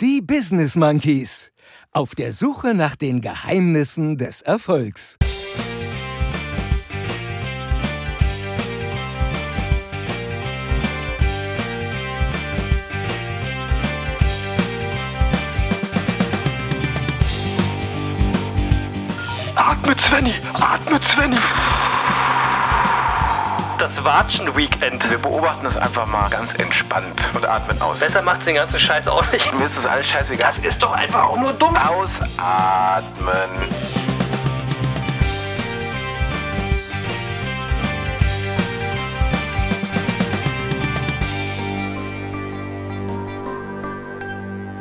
Die Business Monkeys. Auf der Suche nach den Geheimnissen des Erfolgs. Atme, Svenny! Atme, Svenny! Das Watschen-Weekend. Wir beobachten es einfach mal ganz entspannt und atmen aus. Besser macht den ganzen Scheiß auch nicht. Mir ist das alles scheißegal. Das ist doch einfach auch nur dumm. Ausatmen.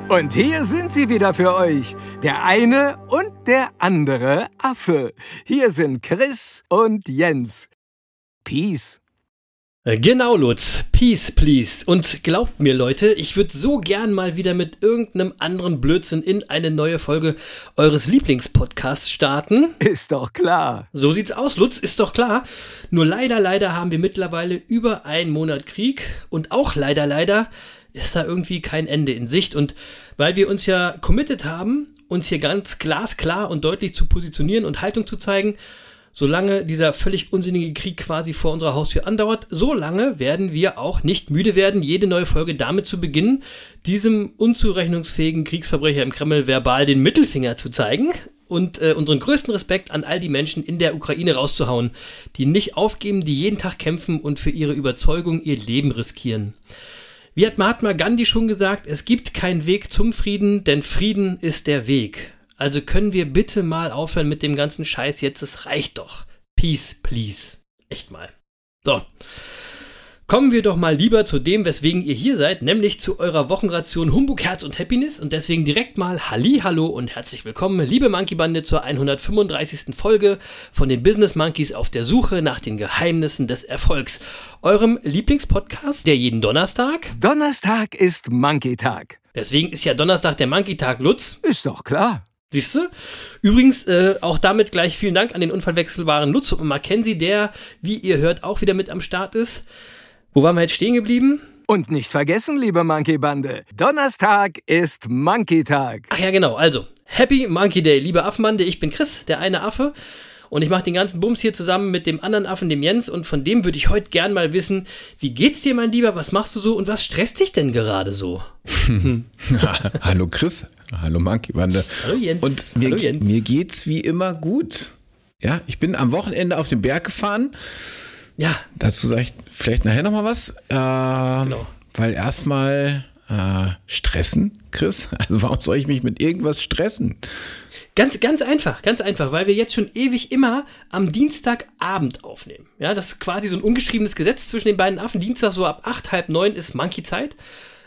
Und hier sind sie wieder für euch. Der eine und der andere Affe. Hier sind Chris und Jens. Peace. Äh, Genau, Lutz. Peace, please. Und glaubt mir, Leute, ich würde so gern mal wieder mit irgendeinem anderen Blödsinn in eine neue Folge eures Lieblingspodcasts starten. Ist doch klar. So sieht's aus, Lutz, ist doch klar. Nur leider, leider haben wir mittlerweile über einen Monat Krieg und auch leider, leider ist da irgendwie kein Ende in Sicht. Und weil wir uns ja committed haben, uns hier ganz glasklar und deutlich zu positionieren und Haltung zu zeigen, solange dieser völlig unsinnige Krieg quasi vor unserer Haustür andauert, solange werden wir auch nicht müde werden, jede neue Folge damit zu beginnen, diesem unzurechnungsfähigen Kriegsverbrecher im Kreml verbal den Mittelfinger zu zeigen und äh, unseren größten Respekt an all die Menschen in der Ukraine rauszuhauen, die nicht aufgeben, die jeden Tag kämpfen und für ihre Überzeugung ihr Leben riskieren. Wie hat Mahatma Gandhi schon gesagt, es gibt keinen Weg zum Frieden, denn Frieden ist der Weg. Also können wir bitte mal aufhören mit dem ganzen Scheiß jetzt, es reicht doch. Peace, please. Echt mal. So. Kommen wir doch mal lieber zu dem, weswegen ihr hier seid, nämlich zu eurer Wochenration Humbug, Herz und Happiness und deswegen direkt mal Halli, Hallo und herzlich willkommen, liebe Monkey Bande, zur 135. Folge von den Business Monkeys auf der Suche nach den Geheimnissen des Erfolgs. Eurem Lieblingspodcast, der jeden Donnerstag. Donnerstag ist Monkey-Tag. Deswegen ist ja Donnerstag der Monkey-Tag, Lutz. Ist doch klar. Siehst du? Übrigens, äh, auch damit gleich vielen Dank an den unverwechselbaren Lutz und Mackenzie, der, wie ihr hört, auch wieder mit am Start ist. Wo waren wir jetzt stehen geblieben? Und nicht vergessen, liebe Monkey-Bande, Donnerstag ist Monkey-Tag. Ach ja, genau. Also, Happy Monkey Day, liebe Affenbande. Ich bin Chris, der eine Affe. Und ich mache den ganzen Bums hier zusammen mit dem anderen Affen, dem Jens. Und von dem würde ich heute gern mal wissen, wie geht's dir, mein Lieber? Was machst du so? Und was stresst dich denn gerade so? Hallo Chris, hallo Monkey Bande. Hallo Jens. Und mir, Hallo Jens. mir geht's wie immer gut. Ja, ich bin am Wochenende auf den Berg gefahren. Ja, Dazu sage ich vielleicht nachher nochmal was. Äh, Genau. Weil erstmal äh, stressen, Chris. Also warum soll ich mich mit irgendwas stressen? Ganz, ganz einfach, ganz einfach, weil wir jetzt schon ewig immer am Dienstagabend aufnehmen. Ja, das ist quasi so ein ungeschriebenes Gesetz zwischen den beiden Affen. Dienstag so ab acht, halb neun ist Monkey-Zeit.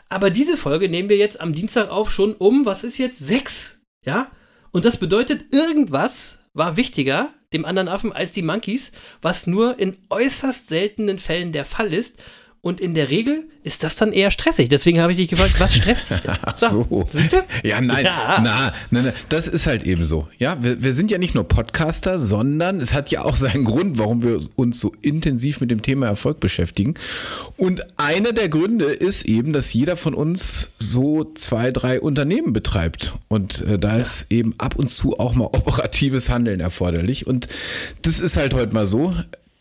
Aber diese Folge nehmen wir jetzt am Dienstag auf schon um, was ist jetzt, sechs. Ja? Und das bedeutet, irgendwas war wichtiger dem anderen Affen als die Monkeys, was nur in äußerst seltenen Fällen der Fall ist. Und in der Regel ist das dann eher stressig. Deswegen habe ich dich gefragt, was stresst dich denn? Ach so. Ja, nein, Ja. Na, nein, nein, das ist halt eben so. Ja, wir, wir sind ja nicht nur Podcaster, sondern es hat ja auch seinen Grund, warum wir uns so intensiv mit dem Thema Erfolg beschäftigen. Und einer der Gründe ist eben, dass jeder von uns so zwei, drei Unternehmen betreibt. Und äh, da ist eben ab und zu auch mal operatives Handeln erforderlich. Und das ist halt heute mal so.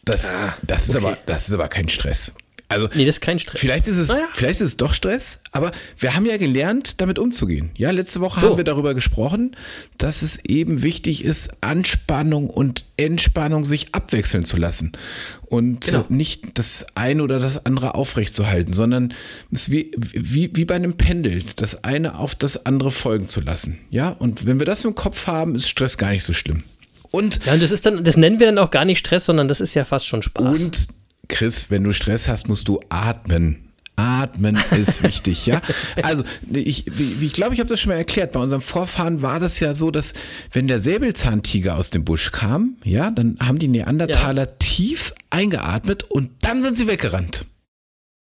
Das, das, ist okay. aber, das ist aber kein Stress. Also, Nee, das ist kein Stress. Vielleicht ist es, Naja. vielleicht ist es doch Stress, aber wir haben ja gelernt, damit umzugehen. Ja, letzte Woche So. haben wir darüber gesprochen, dass es eben wichtig ist, Anspannung und Entspannung sich abwechseln zu lassen und Genau. nicht das eine oder das andere aufrechtzuerhalten, sondern es wie, wie, wie bei einem Pendel, das eine auf das andere folgen zu lassen. Ja, und wenn wir das im Kopf haben, ist Stress gar nicht so schlimm. Und Ja, und das ist dann, das nennen wir dann auch gar nicht Stress, sondern das ist ja fast schon Spaß. Und Chris, wenn du Stress hast, musst du atmen. Atmen ist wichtig, ja. Also ich, wie- ich glaube, ich habe das schon mal erklärt. Bei unserem Vorfahren war das ja so, dass wenn der Säbelzahntiger aus dem Busch kam, ja, dann haben die Neandertaler tief eingeatmet und dann sind sie weggerannt.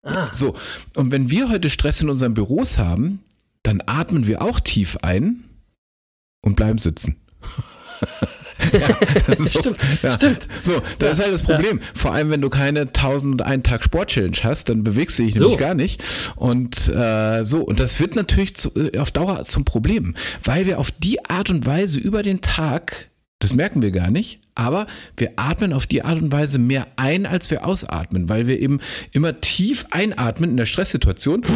ah, So, und wenn wir heute Stress in unseren Büros haben, dann atmen wir auch tief ein und bleiben sitzen. so, Stimmt, ja. stimmt. So, das ist halt das Problem. Vor allem, wenn du keine 1001 Tag Sport-Challenge hast, dann bewegst du dich nämlich So. gar nicht. Und äh, so, und das wird natürlich zu, äh, auf Dauer zum Problem, weil wir auf die Art und Weise über den Tag, das merken wir gar nicht, aber wir atmen auf die Art und Weise mehr ein, als wir ausatmen, weil wir eben immer tief einatmen in der Stresssituation.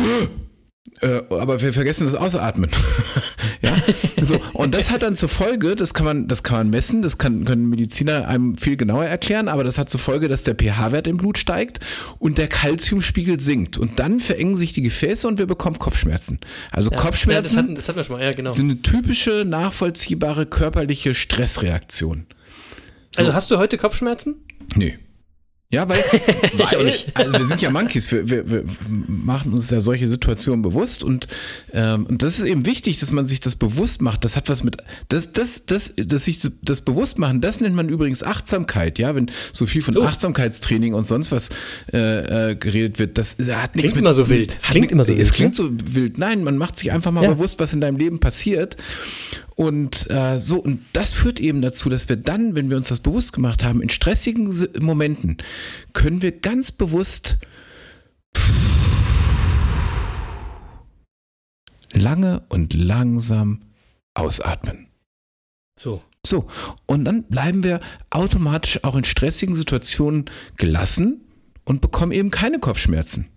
Äh, aber wir vergessen das Ausatmen. ja, so. Und das hat dann zur Folge, das kann man, das kann man messen, das kann, können Mediziner einem viel genauer erklären, aber das hat zur Folge, dass der pH-Wert im Blut steigt und der Kalziumspiegel sinkt. Und dann verengen sich die Gefäße und wir bekommen Kopfschmerzen. Also Ja, das, Kopfschmerzen hatten, das hatten wir schon mal, ja, genau. sind eine typische, nachvollziehbare körperliche Stressreaktion. So. Also hast du heute Kopfschmerzen? Nee. Ja, weil, weil also wir sind ja Monkeys, wir, wir, wir machen uns ja solche Situationen bewusst und, ähm, und das ist eben wichtig, dass man sich das bewusst macht. Das hat was mit, das, das, das, dass sich das bewusst machen, das nennt man übrigens Achtsamkeit, ja, wenn so viel von So. Achtsamkeitstraining und sonst was äh, äh, geredet wird, das hat nichts Klingt mit, immer so wild. hat Klingt immer so Es wild, klingt ne? so wild. Nein, man macht sich einfach mal Ja. bewusst, was in deinem Leben passiert. Und äh, so, und das führt eben dazu, dass wir dann, wenn wir uns das bewusst gemacht haben, in stressigen Si- Momenten, können wir ganz bewusst lange und langsam ausatmen. So. So, und dann bleiben wir automatisch auch in stressigen Situationen gelassen und bekommen eben keine Kopfschmerzen.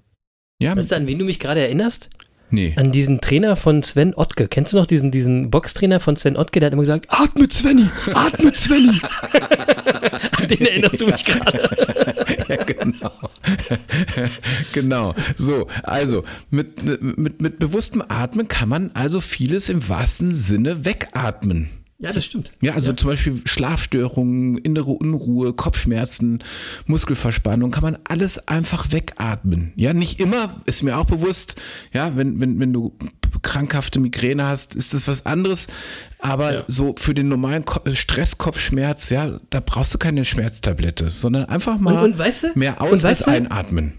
Ja, Weißt du, an wen du mich gerade erinnerst? Nee. An diesen Trainer von Sven Ottke. Kennst du noch diesen, diesen Boxtrainer von Sven Ottke? Der hat immer gesagt, atme Svenny, atme Svenny. an den erinnerst du mich gerade. ja, genau. genau. So, also mit, mit, mit bewusstem Atmen kann man also vieles im wahrsten Sinne wegatmen. Ja, das stimmt. Ja, also zum Beispiel Schlafstörungen, innere Unruhe, Kopfschmerzen, Muskelverspannung, kann man alles einfach wegatmen. Ja, nicht immer, ist mir auch bewusst. Ja, wenn, wenn, wenn du krankhafte Migräne hast, ist das was anderes. Aber Ja. so für den normalen Ko Stresskopfschmerz, ja, da brauchst du keine Schmerztablette, sondern einfach mal Und- und weißt du- mehr und aus als weißt du- einatmen.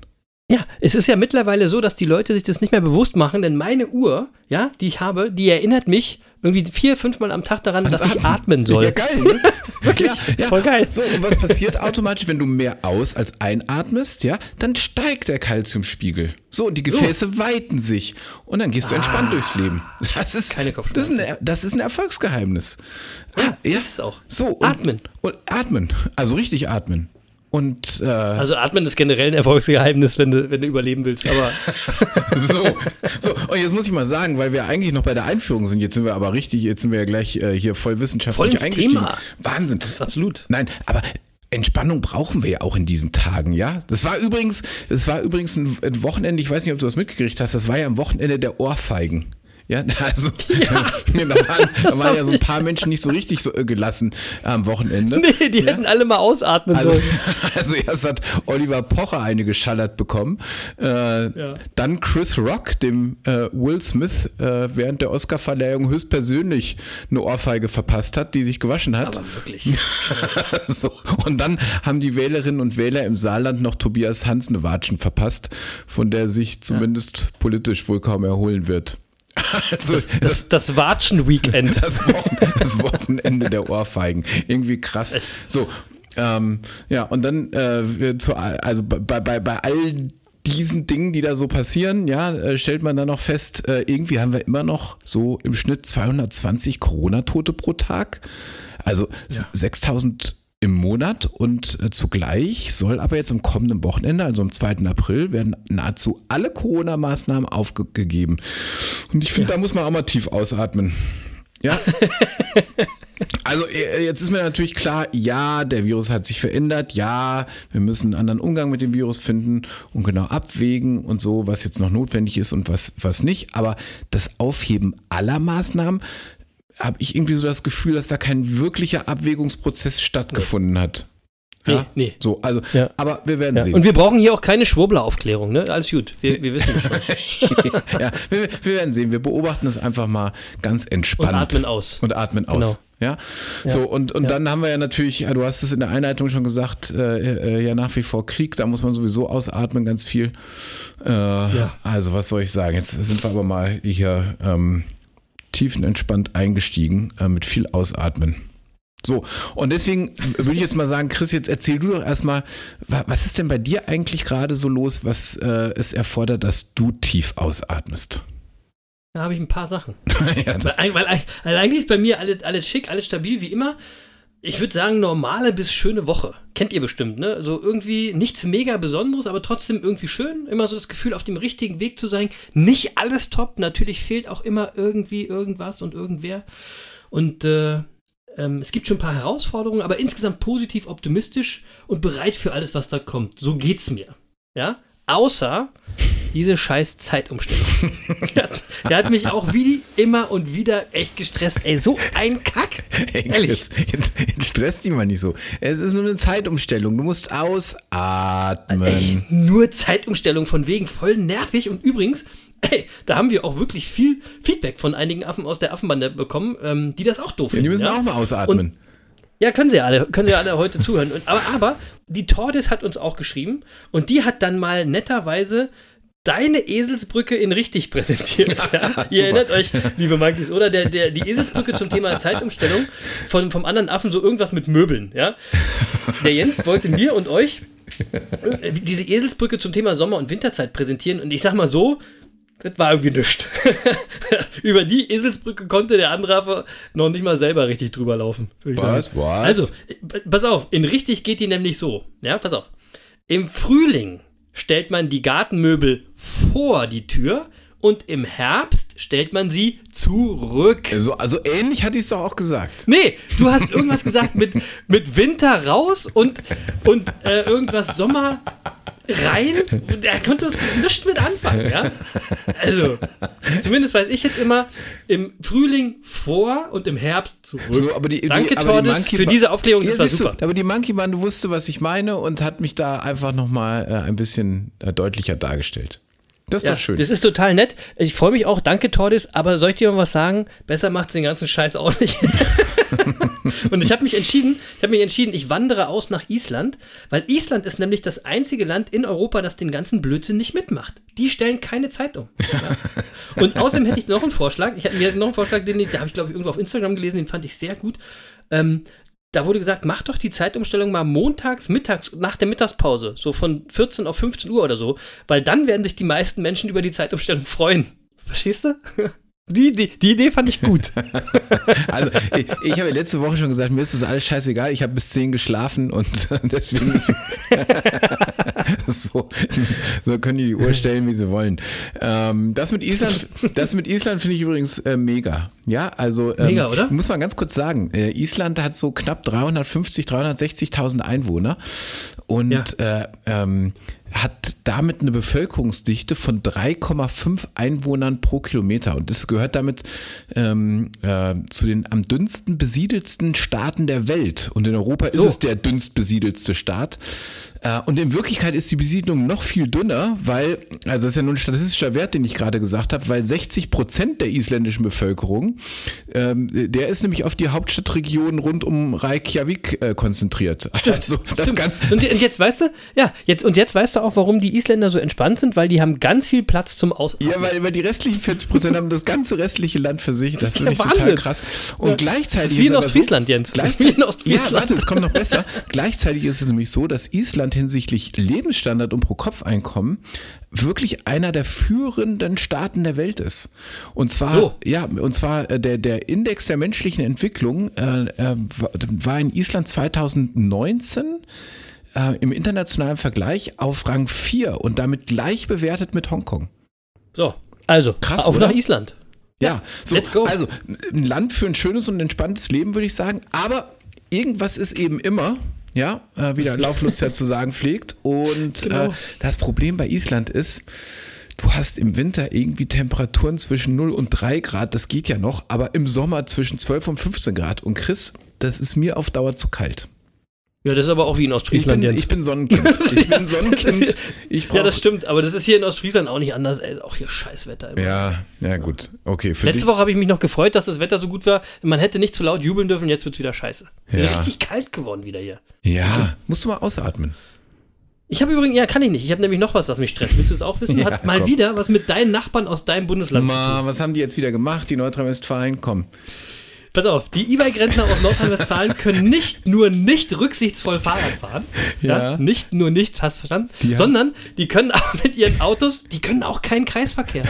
Ja, es ist ja mittlerweile so, dass die Leute sich das nicht mehr bewusst machen, denn meine Uhr, ja, die ich habe, die erinnert mich irgendwie vier, fünfmal am Tag daran, dass ich atmen soll. Ja, geil. Ne? Wirklich, voll geil. So, und was passiert automatisch, wenn du mehr aus als einatmest, ja? Dann steigt der Kalziumspiegel. So, und die Gefäße weiten sich. Und dann gehst du entspannt durchs Leben. Das ist, Ah. Keine das ist, ein, das ist ein Erfolgsgeheimnis. Ja, das ist es auch. So, und, Atmen. Und atmen. Also richtig atmen. Und äh, Also atmen ist generell ein Erfolgsgeheimnis, wenn du, wenn du überleben willst, aber so, so, und jetzt muss ich mal sagen, weil wir eigentlich noch bei der Einführung sind, jetzt sind wir aber richtig, jetzt sind wir ja gleich äh, hier voll wissenschaftlich Voll eingestiegen. Thema. Wahnsinn. absolut. Nein, aber Entspannung brauchen wir ja auch in diesen Tagen, ja. Das war übrigens, das war übrigens ein, ein Wochenende, ich weiß nicht, ob du das mitgekriegt hast, das war ja am Wochenende der Ohrfeigen. Ja, also da, waren, da waren ja so ein paar Menschen nicht so richtig so äh, gelassen am Wochenende. Nee, die hätten alle mal ausatmen Also, sollen. also erst hat Oliver Pocher eine geschallert bekommen, äh, Ja. dann Chris Rock, dem äh, Will Smith äh, während der Oscarverleihung höchstpersönlich eine Ohrfeige verpasst hat, die sich gewaschen hat. Aber wirklich. so. Und dann haben die Wählerinnen und Wähler im Saarland noch Tobias Hans eine Watschen verpasst, von der sich zumindest politisch wohl kaum erholen wird. Also Das, das Watschen-Weekend. das, Wochen, das Wochenende der Ohrfeigen. Irgendwie krass. So, ähm, ja, und dann äh, zu, also bei, bei, bei all diesen Dingen, die da so passieren, ja, äh, stellt man dann noch fest, äh, irgendwie haben wir immer noch so im Schnitt 220 Corona-Tote pro Tag. Also s- 6000 im Monat und äh, zugleich soll aber jetzt am kommenden Wochenende, also am 2. April, werden nahezu alle Corona-Maßnahmen aufgegeben. Und ich finde, da muss man auch mal tief ausatmen. Ja. Also äh, jetzt ist mir natürlich klar, ja, der Virus hat sich verändert, ja, wir müssen einen anderen Umgang mit dem Virus finden und genau abwägen und so, was jetzt noch notwendig ist und was, was nicht. Aber das Aufheben aller Maßnahmen habe ich irgendwie so das Gefühl, dass da kein wirklicher Abwägungsprozess stattgefunden hat. Ja? Nee, nee. So, also, Ja. aber wir werden Ja. sehen. Und wir brauchen hier auch keine Schwurbler-Aufklärung, ne? Alles gut. Wir, wir wissen schon. ja, wir, wir werden sehen. Wir beobachten es einfach mal ganz entspannt. Und atmen aus. Und atmen Genau. aus. Ja? So, und, und Ja. dann haben wir ja natürlich, ja, du hast es in der Einleitung schon gesagt, äh, äh, ja nach wie vor Krieg, da muss man sowieso ausatmen, ganz viel. Äh, Also, was soll ich sagen? Jetzt sind wir aber mal hier ähm, tiefenentspannt eingestiegen, äh, mit viel Ausatmen. So, und deswegen würde ich jetzt mal sagen, Chris, jetzt erzähl du doch erstmal, wa- was ist denn bei dir eigentlich gerade so los, was äh, es erfordert, dass du tief ausatmest? Da habe ich ein paar Sachen. ja, Weil, weil, weil eigentlich ist bei mir alles, alles schick, alles stabil wie immer. Ich würde sagen, normale bis schöne Woche. Kennt ihr bestimmt, ne? Also irgendwie nichts mega Besonderes, aber trotzdem irgendwie schön. Immer so das Gefühl, auf dem richtigen Weg zu sein. Nicht alles top. Natürlich fehlt auch immer irgendwie irgendwas und irgendwer. Und äh, ähm, es gibt schon ein paar Herausforderungen, aber insgesamt positiv optimistisch und bereit für alles, was da kommt. So geht's mir. Ja? Außer diese scheiß Zeitumstellung. der, hat- der hat mich auch wie immer und wieder echt gestresst. Ey, so ein Kack. Ey, Ehrlich. Jetzt, jetzt stresst dich mal nicht so. Es ist nur eine Zeitumstellung. Du musst ausatmen. Ey, nur Zeitumstellung von wegen voll nervig. Und übrigens, ey, da haben wir auch wirklich viel Feedback von einigen Affen aus der Affenbande bekommen, ähm, die das auch doof Ja, finden. die müssen ja? auch mal ausatmen. Ja, können sie alle, können sie alle heute zuhören. Und, aber, aber die Tordes hat uns auch geschrieben und die hat dann mal netterweise deine Eselsbrücke in richtig präsentiert. Ja? Ihr erinnert euch, liebe Monkeys, oder? Der, der, die Eselsbrücke zum Thema Zeitumstellung von, vom anderen Affen, so irgendwas mit Möbeln. Ja? Der Jens wollte mir und euch äh, diese Eselsbrücke zum Thema Sommer- und Winterzeit präsentieren und ich sag mal so, das war irgendwie nichts. Über die Eselsbrücke konnte der andere Affe noch nicht mal selber richtig drüber laufen. Was, was? Also, äh, pass auf, in richtig geht die nämlich so. Ja, pass auf. Im Frühling stellt man die Gartenmöbel vor die Tür und im Herbst stellt man sie zurück. Also, also ähnlich hatte ich es doch auch gesagt. Nee, du hast irgendwas gesagt mit, mit Winter raus und, und äh, irgendwas Sommer rein. Er konnte es nicht mit anfangen, ja? Also, zumindest weiß ich jetzt immer, im Frühling vor und im Herbst zurück. So, aber die, Danke, die, aber die Tordes, Monkey für diese Aufklärung, das Ja, war siehst super. Du, aber die Monkey Band wusste, was ich meine und hat mich da einfach nochmal äh, ein bisschen äh, deutlicher dargestellt. Das ist Ja, doch schön. Das ist total nett. Ich freue mich auch, danke Tordis, aber soll ich dir noch was sagen? Besser macht's den ganzen Scheiß auch nicht. Und ich habe mich entschieden, ich habe mich entschieden, ich wandere aus nach Island, weil Island ist nämlich das einzige Land in Europa, das den ganzen Blödsinn nicht mitmacht. Die stellen keine Zeit um. Ja. Und außerdem hätte ich noch einen Vorschlag. Ich hatte mir noch einen Vorschlag, den, den habe ich glaube ich irgendwo auf Instagram gelesen, den fand ich sehr gut. Ähm, da wurde gesagt, mach doch die Zeitumstellung mal montags, mittags, nach der Mittagspause, so von 14 auf 15 Uhr oder so, weil dann werden sich die meisten Menschen über die Zeitumstellung freuen. Verstehst du? Die, die, die Idee fand ich gut. Also, ich, ich habe ja letzte Woche schon gesagt, mir ist das alles scheißegal. Ich habe bis 10 geschlafen und deswegen ist so, so können die die Uhr stellen, wie sie wollen. Ähm, das mit Island, das mit Island finde ich übrigens äh, mega. Ja, also ähm, Mega, oder? muss man ganz kurz sagen, äh, Island hat so knapp 350, 360.000 Einwohner und Ja. äh, ähm, hat damit eine Bevölkerungsdichte von 3,5 Einwohnern pro Kilometer. Und das gehört damit ähm, äh, zu den am dünnsten besiedelsten Staaten der Welt. Und in Europa So. ist es der dünnst besiedelste Staat. Äh, und in Wirklichkeit ist die Besiedlung noch viel dünner, weil, also das ist ja nur ein statistischer Wert, den ich gerade gesagt habe, weil 60 Prozent der isländischen Bevölkerung, ähm, der ist nämlich auf die Hauptstadtregion rund um Reykjavik äh, konzentriert. Also das kann, Und, und jetzt weißt du, ja, jetzt, und jetzt weißt du auch, warum die Isländer so entspannt sind, weil die haben ganz viel Platz zum Ausatmen. Ja, weil, weil die restlichen 40 Prozent haben das ganze restliche Land für sich. Das, ist finde ich ja total krass. Und Ja. gleichzeitig Das ist wie in Ostfriesland, Jens. Das ist wie Gleichzeitig, in Ostfriesland. Ja, warte, es kommt noch besser. gleichzeitig ist es nämlich so, dass Island hinsichtlich Lebensstandard und Pro-Kopf-Einkommen wirklich einer der führenden Staaten der Welt ist. Und zwar, So. ja, und zwar äh, der, der Index der menschlichen Entwicklung äh, äh, war- war in Island 2019 äh, im internationalen Vergleich auf Rang 4 und damit gleich bewertet mit Hongkong. So, also, Krass, auf oder? nach Island. Ja, so, let's go. also ein Land für ein schönes und entspanntes Leben, würde ich sagen. Aber irgendwas ist eben immer, ja, äh, wie der Lauflutz ja zu sagen pflegt. Und Genau. äh, das Problem bei Island ist, du hast im Winter irgendwie Temperaturen zwischen 0 und 3 Grad, das geht ja noch, aber im Sommer zwischen 12 und 15 Grad. Und Chris, das ist mir auf Dauer zu kalt. Ja, das ist aber auch wie in Ich Ostfriesland, bin, Jens. ich bin Sonnenkind. Ich bin Sonnenkind. Ich ja, das stimmt, aber das ist hier in Ostfriesland auch nicht anders. Ey, auch hier Scheißwetter. Immer. Ja, ja, gut. Okay, für Letzte dich. Woche habe ich mich noch gefreut, dass das Wetter so gut war. Man hätte nicht zu laut jubeln dürfen, jetzt wird es wieder scheiße. Ja. Richtig kalt geworden wieder hier. Ja, musst du mal ausatmen. Ich habe übrigens, ja, kann ich nicht. Ich habe nämlich noch was, das mich stresst. Willst du es auch wissen? Ja, Hat mal komm. wieder was mit deinen Nachbarn aus deinem Bundesland zu tun. Ma, was haben die jetzt wieder gemacht, die Nordrhein-Westfalen? Komm. Pass auf, die E-Bike-Rentner aus Nordrhein-Westfalen können nicht nur nicht rücksichtsvoll Fahrrad fahren, ja. Ja. nicht nur nicht, hast verstanden, Die sondern die können auch mit ihren Autos, die können auch keinen Kreisverkehr.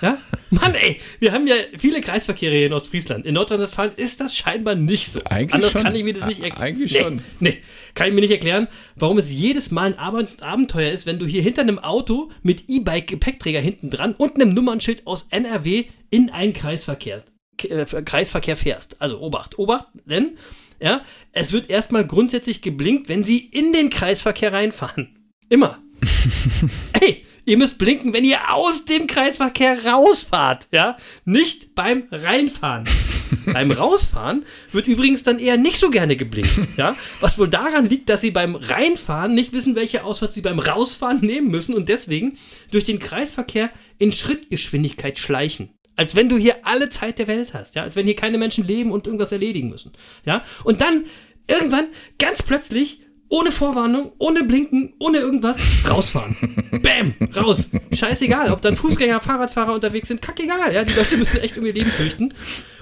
ja? Mann, ey, wir haben ja viele Kreisverkehre hier in Ostfriesland. In Nordrhein-Westfalen ist das scheinbar nicht so. Eigentlich Anders schon. kann ich mir das nicht erklären. Eigentlich nee, schon. Nee, kann ich mir nicht erklären, warum es jedes Mal ein Ab Abenteuer ist, wenn du hier hinter einem Auto mit E-Bike-Gepäckträger hinten dran und einem Nummernschild aus NRW in einen Kreisverkehr, Kreisverkehr fährst. Also Obacht, Obacht, denn ja, es wird erstmal grundsätzlich geblinkt, wenn sie in den Kreisverkehr reinfahren. Immer. Ey, ihr müsst blinken, wenn ihr aus dem Kreisverkehr rausfahrt, ja? Nicht beim Reinfahren. beim Rausfahren wird übrigens dann eher nicht so gerne geblinkt, ja? Was wohl daran liegt, dass sie beim Reinfahren nicht wissen, welche Ausfahrt sie beim Rausfahren nehmen müssen und deswegen durch den Kreisverkehr in Schrittgeschwindigkeit schleichen. Als wenn du hier alle Zeit der Welt hast, ja? Als wenn hier keine Menschen leben und irgendwas erledigen müssen, ja? Und dann irgendwann ganz plötzlich ohne Vorwarnung, ohne Blinken, ohne irgendwas, rausfahren. Bäm, raus. Scheißegal, ob dann Fußgänger, Fahrradfahrer unterwegs sind, kackegal, ja, die Leute müssen echt um ihr Leben fürchten.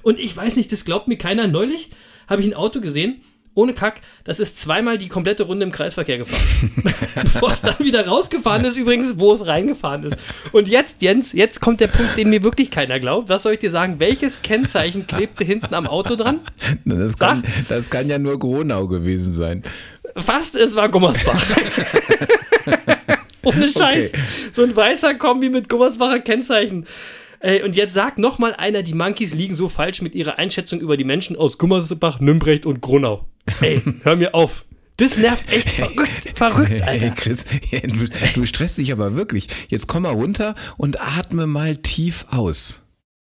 Und ich weiß nicht, das glaubt mir keiner. Neulich habe ich ein Auto gesehen, ohne Kack, das ist zweimal die komplette Runde im Kreisverkehr gefahren. Bevor es dann wieder rausgefahren ist, übrigens, wo es reingefahren ist. Und jetzt, Jens, jetzt kommt der Punkt, den mir wirklich keiner glaubt. Was soll ich dir sagen? Welches Kennzeichen klebte hinten am Auto dran? Das kann, das kann ja nur Gronau gewesen sein. Fast, es war Gummersbach. Ohne Scheiß. Okay. So ein weißer Kombi mit Gummersbacher Kennzeichen. Ey, und jetzt sagt noch mal einer, die Monkeys liegen so falsch mit ihrer Einschätzung über die Menschen aus Gummersbach, Nümbrecht und Gronau. Ey, hör mir auf. Das nervt echt verrückt, verrückt, Hey Alter. Chris, du, du stresst dich aber wirklich. Jetzt komm mal runter und atme mal tief aus.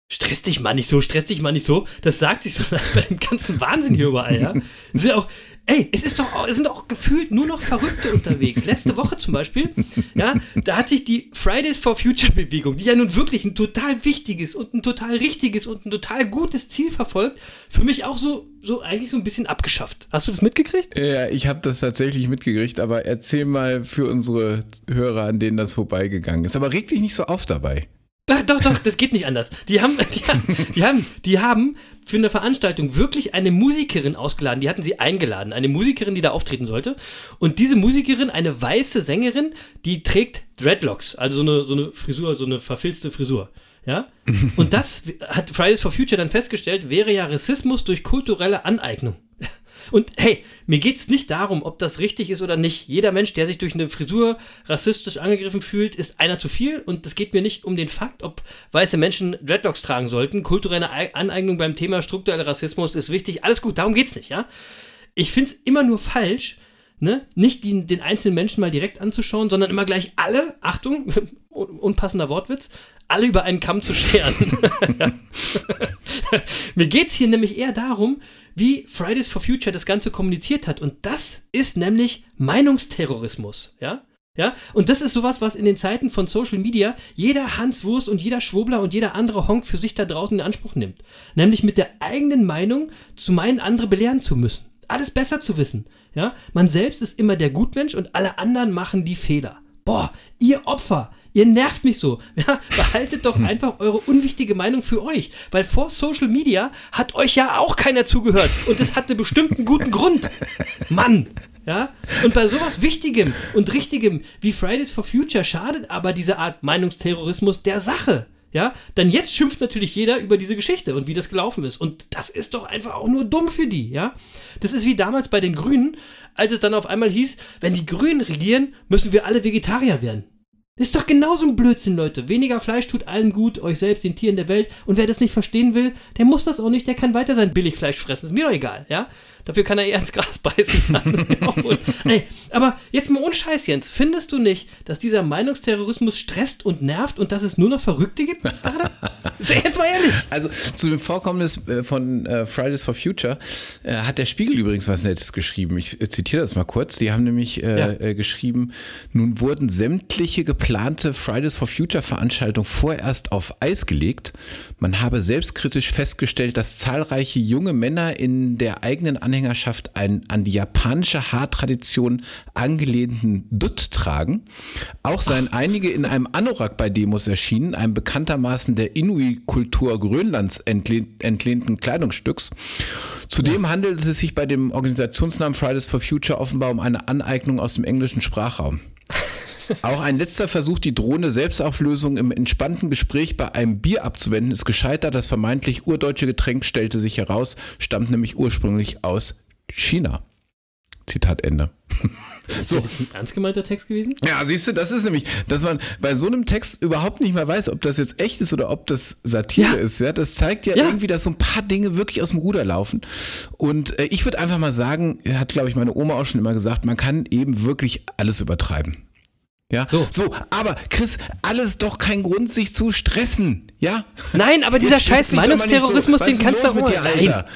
Stress dich mal nicht so, stress dich mal nicht so. Das sagt sich so bei dem ganzen Wahnsinn hier überall, ja. Es sind auch, ey, es ist doch, es sind auch gefühlt nur noch Verrückte unterwegs. Letzte Woche zum Beispiel, ja, da hat sich die Fridays for Future Bewegung, die ja nun wirklich ein total wichtiges und ein total richtiges und ein total gutes Ziel verfolgt, für mich auch so, so eigentlich so ein bisschen abgeschafft. Hast du das mitgekriegt? Ja, ich habe das tatsächlich mitgekriegt, aber erzähl mal für unsere Hörer, an denen das vorbeigegangen ist. Aber reg dich nicht so auf dabei. Doch, doch, doch, das geht nicht anders. Die haben, die haben, die haben, die haben für eine Veranstaltung wirklich eine Musikerin ausgeladen. Die hatten sie eingeladen. Eine Musikerin, die da auftreten sollte. Und diese Musikerin, eine weiße Sängerin, die trägt Dreadlocks. Also so eine, so eine Frisur, so eine verfilzte Frisur. Ja? Und das hat Fridays for Future dann festgestellt, wäre ja Rassismus durch kulturelle Aneignung. Und hey, mir geht's nicht darum, ob das richtig ist oder nicht. Jeder Mensch, der sich durch eine Frisur rassistisch angegriffen fühlt, ist einer zu viel. Und es geht mir nicht um den Fakt, ob weiße Menschen Dreadlocks tragen sollten. Kulturelle Ei- Aneignung beim Thema struktureller Rassismus ist wichtig. Alles gut, darum geht's nicht, ja? Ich find's immer nur falsch, ne? Nicht die, den einzelnen Menschen mal direkt anzuschauen, sondern immer gleich alle, Achtung, un- unpassender Wortwitz, alle über einen Kamm zu scheren. Mir geht's hier nämlich eher darum, wie Fridays for Future das Ganze kommuniziert hat. Und das ist nämlich Meinungsterrorismus, ja? Ja, und das ist sowas, was in den Zeiten von Social Media jeder Hans Wurst und jeder Schwurbler und jeder andere Honk für sich da draußen in Anspruch nimmt. Nämlich mit der eigenen Meinung zu meinen, andere belehren zu müssen. Alles besser zu wissen. Ja, man selbst ist immer der Gutmensch und alle anderen machen die Fehler. Boah, ihr Opfer, ihr nervt mich so. Ja, behaltet doch einfach eure unwichtige Meinung für euch. Weil vor Social Media hat euch ja auch keiner zugehört. Und das hatte bestimmt einen guten Grund. Mann. Ja, und bei sowas Wichtigem und Richtigem wie Fridays for Future schadet aber diese Art Meinungsterrorismus der Sache. Ja, denn jetzt schimpft natürlich jeder über diese Geschichte und wie das gelaufen ist. Und das ist doch einfach auch nur dumm für die, ja. Das ist wie damals bei den Grünen, als es dann auf einmal hieß, wenn die Grünen regieren, müssen wir alle Vegetarier werden. Das ist doch genauso ein Blödsinn, Leute. Weniger Fleisch tut allen gut, euch selbst, den Tieren der Welt. Und wer das nicht verstehen will, der muss das auch nicht, der kann weiter sein Billigfleisch fressen. Ist mir doch egal, ja? Dafür kann er eher ins Gras beißen. Wurscht. Ey, aber jetzt mal ohne Scheiß, Jens. Findest du nicht, dass dieser Meinungsterrorismus stresst und nervt und dass es nur noch Verrückte gibt? Jetzt mal ehrlich. Also zu dem Vorkommnis äh, von äh, Fridays for Future äh, hat der Spiegel übrigens was Nettes geschrieben. Ich zitiere das mal kurz. Die haben nämlich Ja. äh, geschrieben, nun wurden sämtliche geplante Fridays for Future Veranstaltung vorerst auf Eis gelegt. Man habe selbstkritisch festgestellt, dass zahlreiche junge Männer in der eigenen Anhängerschaft einen an die japanische Haartradition angelehnten Dutt tragen. Auch seien einige in einem Anorak bei Demos erschienen, einem bekanntermaßen der Inuit-Kultur Grönlands entlehn entlehnten Kleidungsstücks. Zudem handelt es sich bei dem Organisationsnamen Fridays for Future offenbar um eine Aneignung aus dem englischen Sprachraum. Auch ein letzter Versuch, die drohende Selbstauflösung im entspannten Gespräch bei einem Bier abzuwenden, ist gescheitert. Das vermeintlich urdeutsche Getränk stellte sich heraus, stammt nämlich ursprünglich aus China. Zitat Ende. So. Ist das ein ernst gemeinter Text gewesen? Ja, siehst du, das ist nämlich, dass man bei so einem Text überhaupt nicht mehr weiß, ob das jetzt echt ist oder ob das Satire Ja. ist. Ja, das zeigt ja, Ja. irgendwie, dass so ein paar Dinge wirklich aus dem Ruder laufen. Und äh, ich würde einfach mal sagen, hat, glaube ich, meine Oma auch schon immer gesagt, man kann eben wirklich alles übertreiben. Ja, So. so, aber Chris, alles doch kein Grund, sich zu stressen. Ja? Nein, aber dieser Jetzt scheiß so. Meinungsterrorismus, Was den kannst du auch mit dir, Nein. Alter?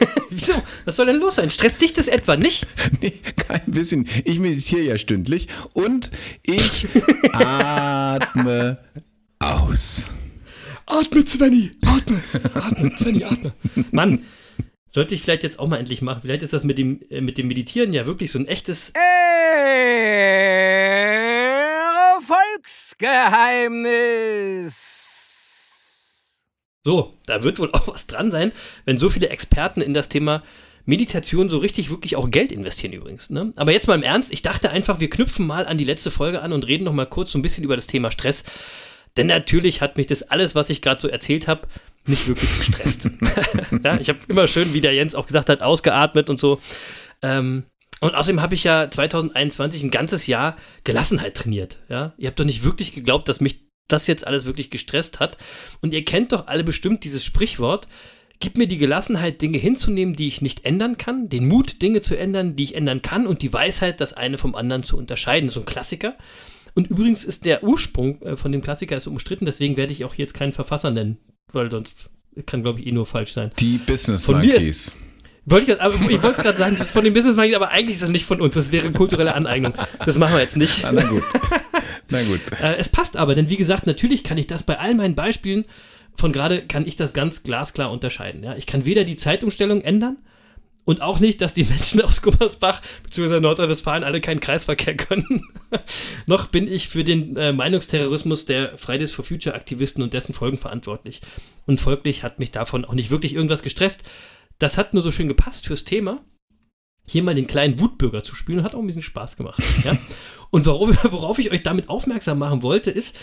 Wieso? Was soll denn los sein? Stresst dich das etwa nicht? Nee, kein bisschen. Ich meditiere ja stündlich und ich atme aus. Atme, Svenny! Atme! Atme, Svenny, atme! Mann, sollte ich vielleicht jetzt auch mal endlich machen. Vielleicht ist das mit dem, äh, mit dem Meditieren ja wirklich so ein echtes. Ehre Volksgeheimnis. So, da wird wohl auch was dran sein, wenn so viele Experten in das Thema Meditation so richtig wirklich auch Geld investieren übrigens. Ne? Aber jetzt mal im Ernst, ich dachte einfach, wir knüpfen mal an die letzte Folge an und reden noch mal kurz so ein bisschen über das Thema Stress. Denn natürlich hat mich das alles, was ich gerade so erzählt habe, nicht wirklich gestresst. ja, ich habe immer schön, wie der Jens auch gesagt hat, ausgeatmet und so. Ähm, und außerdem habe ich ja 2021 ein ganzes Jahr Gelassenheit trainiert. Ja? Ihr habt doch nicht wirklich geglaubt, dass mich das jetzt alles wirklich gestresst hat. Und ihr kennt doch alle bestimmt dieses Sprichwort. Gib mir die Gelassenheit, Dinge hinzunehmen, die ich nicht ändern kann, den Mut, Dinge zu ändern, die ich ändern kann und die Weisheit, das eine vom anderen zu unterscheiden. So ein Klassiker. Und übrigens ist der Ursprung äh, von dem Klassiker ist umstritten, deswegen werde ich auch jetzt keinen Verfasser nennen, weil sonst kann, glaube ich, eh nur falsch sein. Die Business Von mir ist- Monkeys. Wollte ich, aber ich wollte gerade sagen, das ist von dem Business Magnet, aber eigentlich ist das nicht von uns. Das wäre kulturelle Aneignung. Das machen wir jetzt nicht. Ah, na gut. na gut. Äh, es passt aber, denn wie gesagt, natürlich kann ich das bei all meinen Beispielen von gerade, kann ich das ganz glasklar unterscheiden. Ja? Ich kann weder die Zeitumstellung ändern und auch nicht, dass die Menschen aus Gummersbach bzw. Nordrhein-Westfalen alle keinen Kreisverkehr können. Noch bin ich für den äh, Meinungsterrorismus der Fridays for Future Aktivisten und dessen Folgen verantwortlich. Und folglich hat mich davon auch nicht wirklich irgendwas gestresst. Das hat nur so schön gepasst fürs Thema. Hier mal den kleinen Wutbürger zu spielen, hat auch ein bisschen Spaß gemacht. Ja? Und worauf, worauf ich euch damit aufmerksam machen wollte, ist,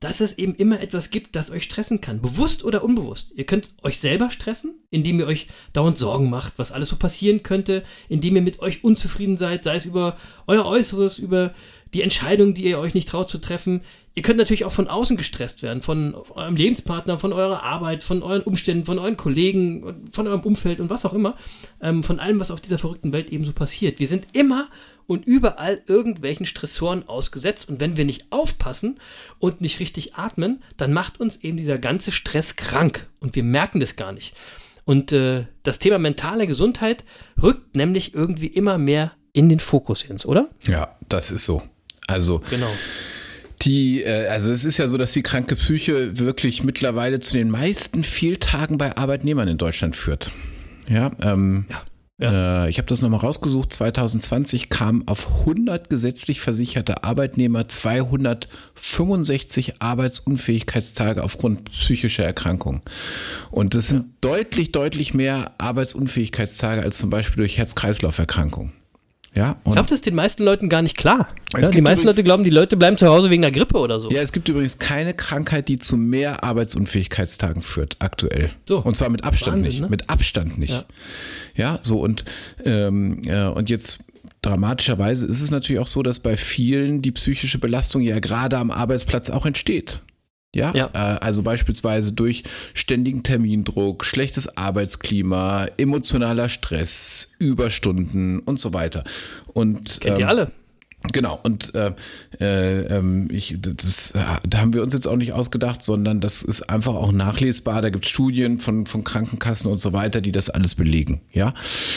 dass es eben immer etwas gibt, das euch stressen kann. Bewusst oder unbewusst. Ihr könnt euch selber stressen, indem ihr euch dauernd Sorgen macht, was alles so passieren könnte, indem ihr mit euch unzufrieden seid, sei es über euer Äußeres, über die Entscheidung, die ihr euch nicht traut zu treffen. Ihr könnt natürlich auch von außen gestresst werden, von eurem Lebenspartner, von eurer Arbeit, von euren Umständen, von euren Kollegen, von eurem Umfeld und was auch immer. Ähm, von allem, was auf dieser verrückten Welt eben so passiert. Wir sind immer und überall irgendwelchen Stressoren ausgesetzt. Und wenn wir nicht aufpassen und nicht richtig atmen, dann macht uns eben dieser ganze Stress krank. Und wir merken das gar nicht. Und äh, das Thema mentale Gesundheit rückt nämlich irgendwie immer mehr in den Fokus, Jens, oder? Ja, das ist so. Also Genau. die, äh, also es ist ja so, dass die kranke Psyche wirklich mittlerweile zu den meisten Fehltagen bei Arbeitnehmern in Deutschland führt. Ja, ähm, Ja. Äh, ich habe das nochmal rausgesucht. 2020 kamen auf 100 gesetzlich versicherte Arbeitnehmer 265 Arbeitsunfähigkeitstage aufgrund psychischer Erkrankungen. Und das sind deutlich, deutlich mehr Arbeitsunfähigkeitstage als zum Beispiel durch Herz-Kreislauf-Erkrankungen. Ja, Ich glaube, das ist den meisten Leuten gar nicht klar. Ja, die meisten Leute glauben, die Leute bleiben zu Hause wegen der Grippe oder so. Ja, es gibt übrigens keine Krankheit, die zu mehr Arbeitsunfähigkeitstagen führt, aktuell. So. Und zwar mit Abstand Wahnsinn, nicht. ne? Mit Abstand nicht. Ja. Ja, so und, ähm, äh, und jetzt dramatischerweise ist es natürlich auch so, dass bei vielen die psychische Belastung ja gerade am Arbeitsplatz auch entsteht. Ja, Ja. Äh, also beispielsweise durch ständigen Termindruck, schlechtes Arbeitsklima, emotionaler Stress, Überstunden und so weiter. Und Kennt ihr ähm, alle? Genau, und äh, äh, ähm, ich, das, äh, da haben wir uns jetzt auch nicht ausgedacht, sondern das ist einfach auch nachlesbar. Da gibt es Studien von, von Krankenkassen und so weiter, die das alles belegen. Ja,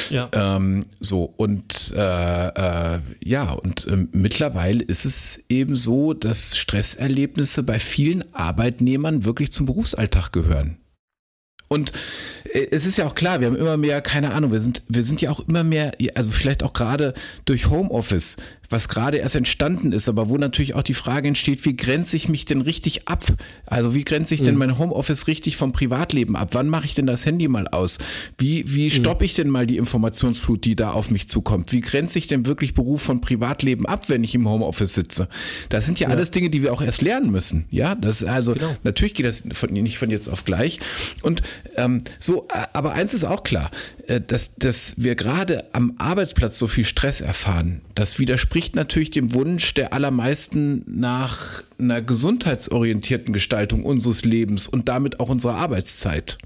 Ja. ähm, so und äh, äh, ja, und ähm, mittlerweile ist es eben so, dass Stresserlebnisse bei vielen Arbeitnehmern wirklich zum Berufsalltag gehören. Und es ist ja auch klar, wir haben immer mehr, keine Ahnung, wir sind, wir sind ja auch immer mehr, also vielleicht auch gerade durch Homeoffice, was gerade erst entstanden ist, aber wo natürlich auch die Frage entsteht, wie grenze ich mich denn richtig ab? Also wie grenze ich denn mein Homeoffice richtig vom Privatleben ab? Wann mache ich denn das Handy mal aus? Wie, wie stoppe ich denn mal die Informationsflut, die da auf mich zukommt? Wie grenze ich denn wirklich Beruf von Privatleben ab, wenn ich im Homeoffice sitze? Das sind ja, alles Dinge, die wir auch erst lernen müssen. Ja, das also Genau. natürlich geht das von, nicht von jetzt auf gleich. Und ähm, so, äh, aber eins ist auch klar, äh, dass, dass wir gerade am Arbeitsplatz so viel Stress erfahren. Das widerspricht natürlich dem Wunsch der allermeisten nach einer gesundheitsorientierten Gestaltung unseres Lebens und damit auch unserer Arbeitszeit.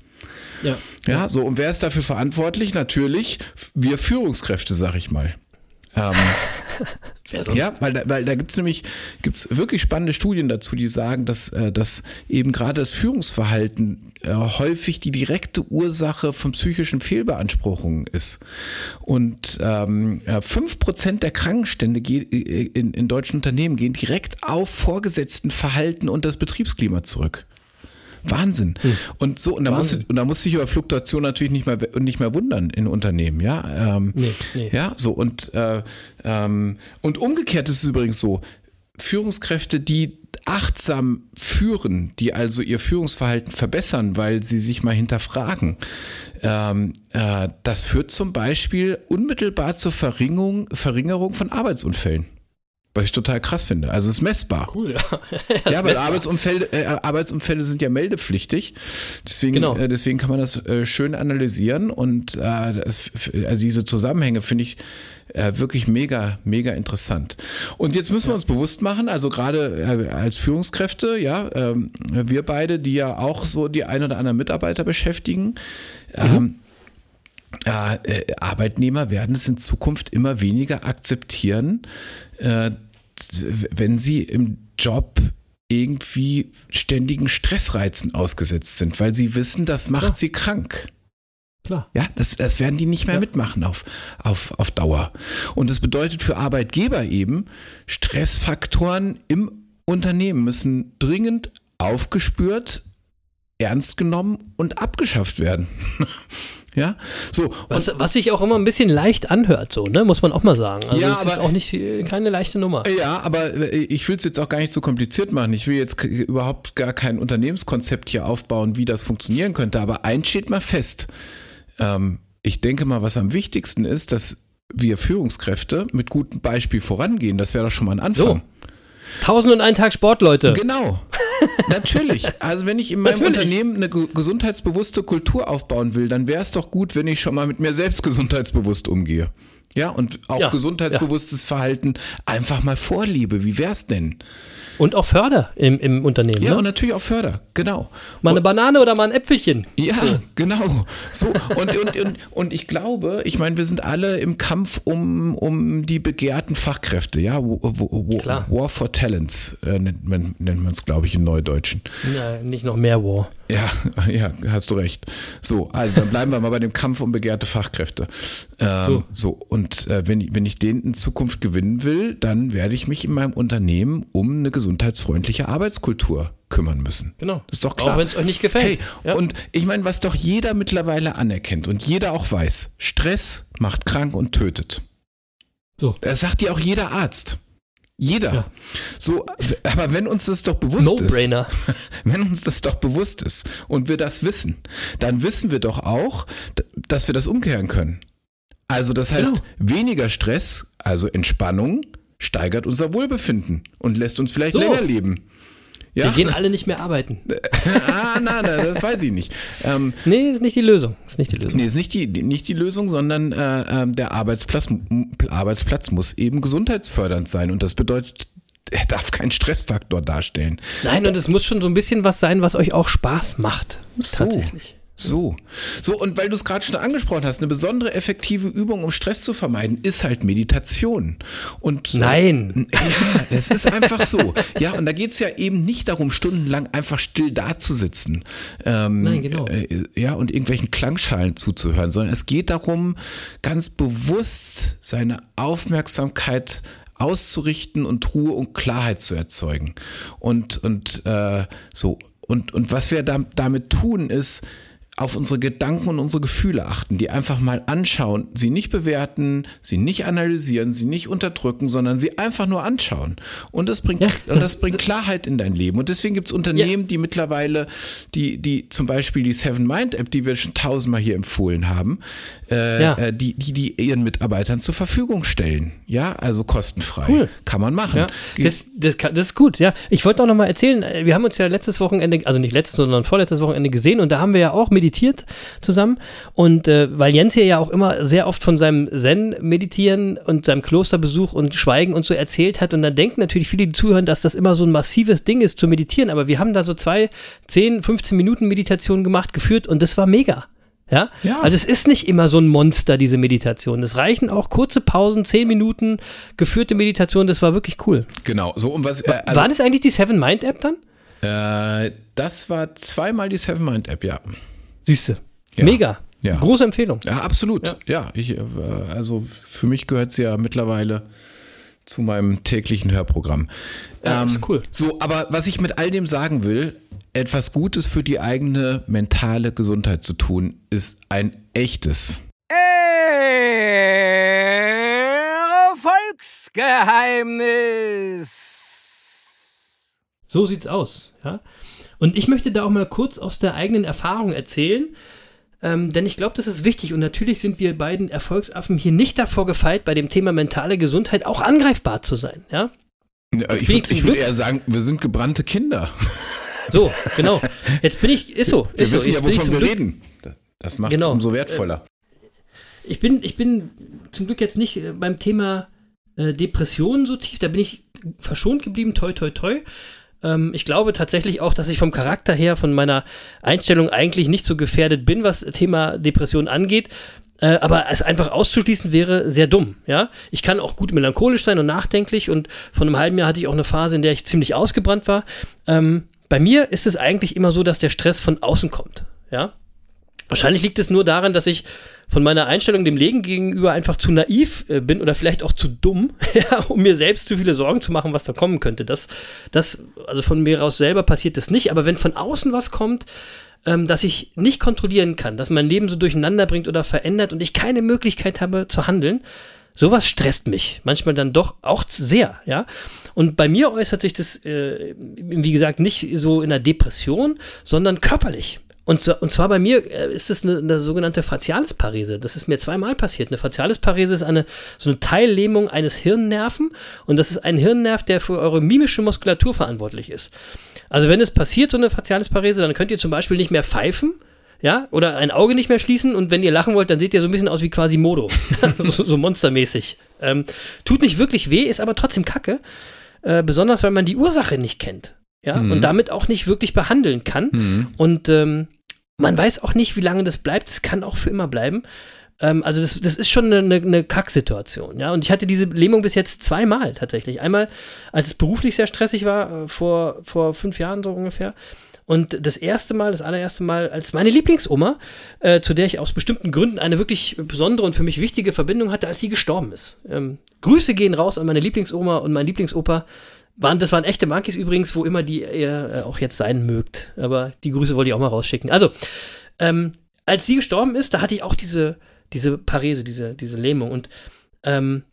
ja. Ja, so, und wer ist dafür verantwortlich? Natürlich wir Führungskräfte, sag ich mal. Ähm, ja, weil da, weil da gibt es nämlich gibt's wirklich spannende Studien dazu, die sagen, dass, äh, dass eben gerade das Führungsverhalten äh, häufig die direkte Ursache von psychischen Fehlbeanspruchungen ist. Und ähm, ja, 5% der Krankenstände ge- äh, in, in deutschen Unternehmen gehen direkt auf vorgesetzten Verhalten und das Betriebsklima zurück. Wahnsinn. Und so, und da, muss, Wahnsinn. und da muss sich über Fluktuation natürlich nicht mehr, nicht mehr wundern in Unternehmen, ja. Ähm, Nee, nee. Ja, so und, äh, ähm, und umgekehrt ist es übrigens so, Führungskräfte, die achtsam führen, die also ihr Führungsverhalten verbessern, weil sie sich mal hinterfragen, ähm, äh, das führt zum Beispiel unmittelbar zur Verringerung, Verringerung von Arbeitsunfällen. Was ich total krass finde. Also es ist messbar. Cool, ja. Ja, weil Arbeitsunfälle, äh, Arbeitsunfälle sind ja meldepflichtig. Deswegen, Genau. äh, deswegen kann man das äh, schön analysieren und äh, das, also diese Zusammenhänge finde ich äh, wirklich mega, mega interessant. Und jetzt müssen wir uns bewusst machen, also gerade äh, als Führungskräfte, ja, ähm, wir beide, die ja auch so die ein oder anderen Mitarbeiter beschäftigen, ähm, äh, äh, Arbeitnehmer werden es in Zukunft immer weniger akzeptieren, äh, wenn sie im Job irgendwie ständigen Stressreizen ausgesetzt sind, weil sie wissen, das macht Klar. sie krank. Klar. Ja, das, das werden die nicht mehr Ja. mitmachen auf, auf, auf Dauer. Und das bedeutet für Arbeitgeber eben, Stressfaktoren im Unternehmen müssen dringend aufgespürt, ernst genommen und abgeschafft werden. Ja, so. Was, was sich auch immer ein bisschen leicht anhört, so, ne, muss man auch mal sagen. Also, ja, aber, ist auch nicht, keine leichte Nummer. Ja, aber äh, ich will es jetzt auch gar nicht so kompliziert machen. Ich will jetzt überhaupt gar kein Unternehmenskonzept hier aufbauen, wie das funktionieren könnte. Aber eins steht mal fest. Ähm, ich denke mal, was am wichtigsten ist, dass wir Führungskräfte mit gutem Beispiel vorangehen. Das wäre doch schon mal ein Anfang. So. 1001 Tag Sport, Leute. Genau. Natürlich. Also wenn ich in meinem Natürlich. Unternehmen eine gesundheitsbewusste Kultur aufbauen will, dann wäre es doch gut, wenn ich schon mal mit mir selbst gesundheitsbewusst umgehe. Ja, und auch Ja, gesundheitsbewusstes Verhalten einfach mal vorliebe. Wie wär's denn? Und auch Förder im, im Unternehmen. Ja, und ne? natürlich auch Förder, genau. Mal eine Banane oder mal ein Äpfelchen. Ja, genau. So, und, und, und, und ich glaube, ich meine, wir sind alle im Kampf um, um die begehrten Fachkräfte, ja. Wo, wo, wo, Klar. War for Talents äh, nennt man es, glaube ich, im Neudeutschen. Ja, nicht noch mehr War. Ja, ja, hast du recht. So, also dann bleiben wir mal bei dem Kampf um begehrte Fachkräfte. Ähm, so. So. und äh, wenn, ich- wenn ich den in Zukunft gewinnen will, dann werde ich mich in meinem Unternehmen um eine gesundheitsfreundliche Arbeitskultur kümmern müssen. Genau. Ist doch klar. Auch wenn es euch nicht gefällt. Hey, ja. und ich meine, was doch jeder mittlerweile anerkennt und jeder auch weiß, Stress macht krank und tötet. So. Das sagt dir auch jeder Arzt. Jeder. Ja. So, aber wenn uns das doch bewusst ist, No-Brainer. wenn uns das doch bewusst ist und wir das wissen, dann wissen wir doch auch, dass wir das umkehren können. Also das heißt, Genau. weniger Stress, also Entspannung, steigert unser Wohlbefinden und lässt uns vielleicht So. länger leben. Ja? Wir gehen alle nicht mehr arbeiten. ah, nein, nein, das weiß ich nicht. Ähm, Nee, ist nicht die Lösung. Ist nicht die Lösung. nee, ist nicht die, nicht die Lösung, sondern äh, ähm, der Arbeitsplatz, Arbeitsplatz muss eben gesundheitsfördernd sein und das bedeutet, er darf keinen Stressfaktor darstellen. Nein, und es muss schon so ein bisschen was sein, was euch auch Spaß macht. So. Tatsächlich. So. So, und weil du es gerade schon angesprochen hast, eine besondere effektive Übung, um Stress zu vermeiden, ist halt Meditation. Und Nein. Äh, ja, es ist einfach so. Ja, und da geht es ja eben nicht darum, stundenlang einfach still dazusitzen. Ähm, Nein, genau. Äh, ja, und irgendwelchen Klangschalen zuzuhören, sondern es geht darum, ganz bewusst seine Aufmerksamkeit auszurichten und Ruhe und Klarheit zu erzeugen. Und, und äh, so. Und, und was wir da, damit tun, ist, auf unsere Gedanken und unsere Gefühle achten, die einfach mal anschauen, sie nicht bewerten, sie nicht analysieren, sie nicht unterdrücken, sondern sie einfach nur anschauen. Und das bringt, Ja, das- das bringt Klarheit in dein Leben. Und deswegen gibt es Unternehmen, die mittlerweile, die, die zum Beispiel die Seven Mind App, die wir schon tausendmal hier empfohlen haben, äh, Ja. äh, die, die die ihren Mitarbeitern zur Verfügung stellen. Ja, also kostenfrei. Cool. Kann man machen. Ja, das, das, kann- das ist gut, ja. Ich wollte auch noch mal erzählen, äh, wir haben uns ja letztes Wochenende, also nicht letztes, sondern vorletztes Wochenende gesehen und da haben wir ja auch meditiert zusammen. Und äh, weil Jens hier ja auch immer sehr oft von seinem Zen-Meditieren und seinem Klosterbesuch und Schweigen und so erzählt hat und dann denken natürlich viele, die zuhören, dass das immer so ein massives Ding ist zu meditieren, aber wir haben da so zwei, 10, 15 Minuten Meditation gemacht, geführt und das war mega. Ja? Ja. Also es ist nicht immer so ein Monster, diese Meditation. Es reichen auch kurze Pausen, 10 Minuten geführte Meditation, das war wirklich cool. Genau. So, um was, äh, also, war das eigentlich die Seven Mind App dann? äh, das war zweimal die Seven Mind App, ja. Siehst du. Ja. Mega. Ja. Große Empfehlung. Ja, absolut. Ja. Ja, ich, äh, also für mich gehört sie ja mittlerweile zu meinem täglichen Hörprogramm. Ja, ist cool. So, aber was ich mit all dem sagen will, etwas Gutes für die eigene mentale Gesundheit zu tun, ist ein echtes. Erfolgsgeheimnis. So sieht's aus. Ja? Und ich möchte da auch mal kurz aus der eigenen Erfahrung erzählen, ähm, denn ich glaube, das ist wichtig. Und natürlich sind wir beiden Erfolgsaffen hier nicht davor gefeit, bei dem Thema mentale Gesundheit auch angreifbar zu sein. Ja? Ja, Ich würde würd eher sagen, wir sind gebrannte Kinder. So, genau. Jetzt bin ich, ist so. Wir ist so. wissen ja, wovon wir Glück- reden. Das macht es Genau. umso wertvoller. Ich bin, ich bin zum Glück jetzt nicht äh, beim Thema äh, Depressionen so tief. Da bin ich verschont geblieben, toi, toi, toi. Ähm, ich glaube tatsächlich auch, dass ich vom Charakter her, von meiner Einstellung eigentlich nicht so gefährdet bin, was Thema Depression angeht. Äh, aber es einfach auszuschließen wäre sehr dumm, ja. Ich kann auch gut melancholisch sein und nachdenklich und von einem halben Jahr hatte ich auch eine Phase, in der ich ziemlich ausgebrannt war. Ähm, bei mir ist es eigentlich immer so, dass der Stress von außen kommt, ja. Wahrscheinlich liegt es nur daran, dass ich von meiner Einstellung dem Leben gegenüber einfach zu naiv äh, bin oder vielleicht auch zu dumm, ja, um mir selbst zu viele Sorgen zu machen, was da kommen könnte. Das, das, also von mir aus selber passiert das nicht, aber wenn von außen was kommt, ähm, dass ich nicht kontrollieren kann, dass mein Leben so durcheinander bringt oder verändert und ich keine Möglichkeit habe zu handeln, sowas stresst mich. Manchmal dann doch auch sehr, ja. Und bei mir äußert sich das, äh, wie gesagt, nicht so in einer Depression, sondern körperlich. Und, so, und zwar bei mir äh, ist es eine, eine sogenannte Facialisparese. Das ist mir zweimal passiert. Eine Facialisparese ist eine so eine Teillähmung eines Hirnnerven und das ist ein Hirnnerv, der für eure mimische Muskulatur verantwortlich ist. Also wenn es passiert, so eine Facialisparese, dann könnt ihr zum Beispiel nicht mehr pfeifen, ja, oder ein Auge nicht mehr schließen und wenn ihr lachen wollt, dann seht ihr so ein bisschen aus wie quasi Modo. so, so monstermäßig. Ähm, tut nicht wirklich weh, ist aber trotzdem kacke. Äh, besonders, weil man die Ursache nicht kennt. Ja, Mhm. und damit auch nicht wirklich behandeln kann. Mhm. Und ähm, man weiß auch nicht, wie lange das bleibt. Es kann auch für immer bleiben. Ähm, also das, das ist schon eine, eine, eine Kacksituation. Ja? Und ich hatte diese Lähmung bis jetzt zweimal tatsächlich. Einmal, als es beruflich sehr stressig war, äh, vor, vor fünf Jahren so ungefähr. Und das erste Mal, das allererste Mal, als meine Lieblingsoma, äh, zu der ich aus bestimmten Gründen eine wirklich besondere und für mich wichtige Verbindung hatte, als sie gestorben ist. Ähm, Grüße gehen raus an meine Lieblingsoma und mein Lieblingsopa. Waren, das waren echte Monkeys übrigens, wo immer die ihr äh, auch jetzt sein mögt. Aber die Grüße wollte ich auch mal rausschicken. Also, ähm, als sie gestorben ist, da hatte ich auch diese, diese Parese, diese, diese Lähmung. Und ähm,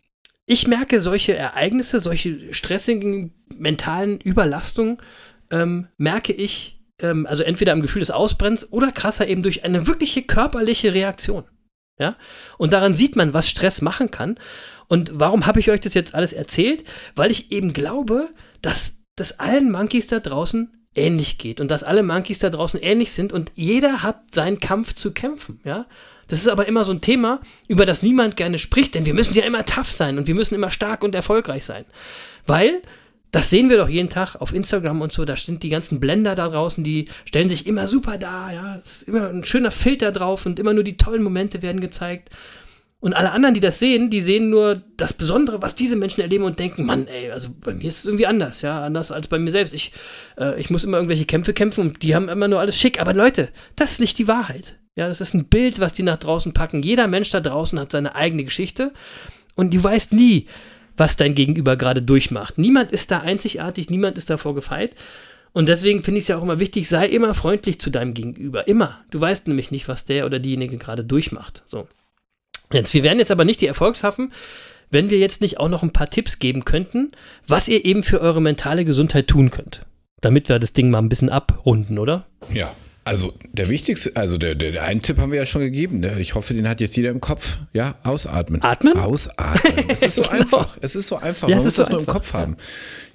ich merke solche Ereignisse, solche stressigen mentalen Überlastungen, ähm, merke ich, ähm, also entweder am Gefühl des Ausbrennens oder krasser eben durch eine wirkliche körperliche Reaktion. Ja? Und daran sieht man, was Stress machen kann. Und warum habe ich euch das jetzt alles erzählt? Weil ich eben glaube, dass das allen Monkeys da draußen ähnlich geht und dass alle Monkeys da draußen ähnlich sind und jeder hat seinen Kampf zu kämpfen, ja. Das ist aber immer so ein Thema, über das niemand gerne spricht, denn wir müssen ja immer tough sein und wir müssen immer stark und erfolgreich sein. Weil das sehen wir doch jeden Tag auf Instagram und so. Da sind die ganzen Blender da draußen, die stellen sich immer super dar. Ja, es ist immer ein schöner Filter drauf und immer nur die tollen Momente werden gezeigt. Und alle anderen, die das sehen, die sehen nur das Besondere, was diese Menschen erleben und denken, Mann, ey, also bei mir ist es irgendwie anders, ja, anders als bei mir selbst. Ich, äh, ich muss immer irgendwelche Kämpfe kämpfen und die haben immer nur alles schick. Aber Leute, das ist nicht die Wahrheit. Ja, das ist ein Bild, was die nach draußen packen. Jeder Mensch da draußen hat seine eigene Geschichte und du weißt nie, was dein Gegenüber gerade durchmacht. Niemand ist da einzigartig, niemand ist davor gefeit. Und deswegen finde ich es ja auch immer wichtig, sei immer freundlich zu deinem Gegenüber. Immer. Du weißt nämlich nicht, was der oder diejenige gerade durchmacht. So. Jetzt, wir wären jetzt aber nicht die Erfolgshaffen, wenn wir jetzt nicht auch noch ein paar Tipps geben könnten, was ihr eben für eure mentale Gesundheit tun könnt. Damit wir das Ding mal ein bisschen abrunden, oder? Ja. Also der wichtigste, also der, der, der einen Tipp haben wir ja schon gegeben. Ne? Ich hoffe, den hat jetzt jeder im Kopf. Ja, ausatmen. Atmen? Ausatmen. Es ist so Genau. einfach. Es ist so einfach. Ja, Man muss so das nur im einfach, Kopf haben.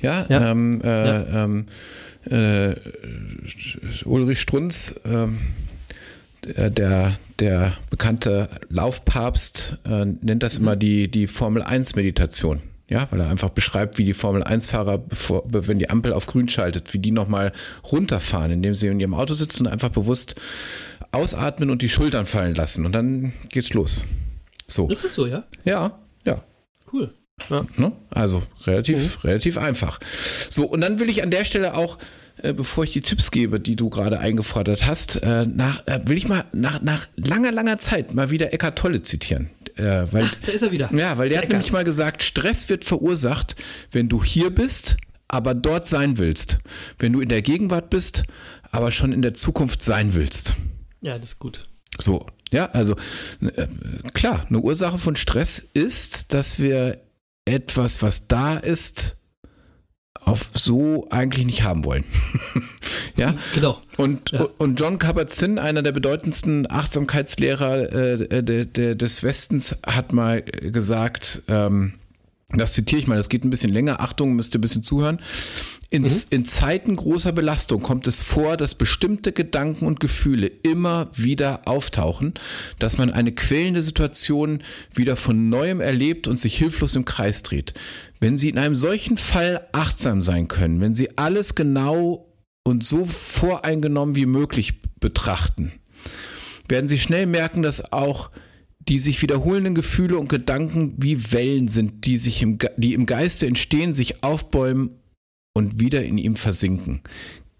Ja, Ja. Ähm, äh, Ja. Ähm, äh, Ulrich Strunz, ähm, der, der, bekannte Laufpapst, äh, nennt das immer die, die Formel 1 Meditation. Ja, weil er einfach beschreibt, wie die Formel 1-Fahrer, bevor, wenn die Ampel auf grün schaltet, wie die nochmal runterfahren, indem sie in ihrem Auto sitzen und einfach bewusst ausatmen und die Schultern fallen lassen. Und dann geht's los. So. Ist das so, ja? Ja, ja. Cool. Ja. Ne? Also relativ, relativ einfach. So, und dann will ich an der Stelle auch, äh, bevor ich die Tipps gebe, die du gerade eingefordert hast, äh, nach, äh, will ich mal nach, nach langer, langer Zeit mal wieder Eckart Tolle zitieren. Äh, weil, Da ist er wieder. ja, weil der hat Eckart. nämlich mal gesagt, Stress wird verursacht, wenn du hier bist, aber dort sein willst. Wenn du in der Gegenwart bist, aber schon in der Zukunft sein willst. Ja, das ist gut. So, ja, also äh, klar, eine Ursache von Stress ist, dass wir etwas, was da ist, auf so eigentlich nicht haben wollen. ja, Genau. und, Ja. und John Kabat-Zinn, einer der bedeutendsten Achtsamkeitslehrer äh, de, de, des Westens, hat mal gesagt, ähm, das zitiere ich mal, das geht ein bisschen länger, Achtung, müsst ihr ein bisschen zuhören. In, in Zeiten großer Belastung kommt es vor, dass bestimmte Gedanken und Gefühle immer wieder auftauchen, dass man eine quälende Situation wieder von neuem erlebt und sich hilflos im Kreis dreht. Wenn Sie in einem solchen Fall achtsam sein können, wenn Sie alles genau und so voreingenommen wie möglich betrachten, werden Sie schnell merken, dass auch die sich wiederholenden Gefühle und Gedanken wie Wellen sind, die sich im, die im Geiste entstehen, sich aufbäumen und wieder in ihm versinken.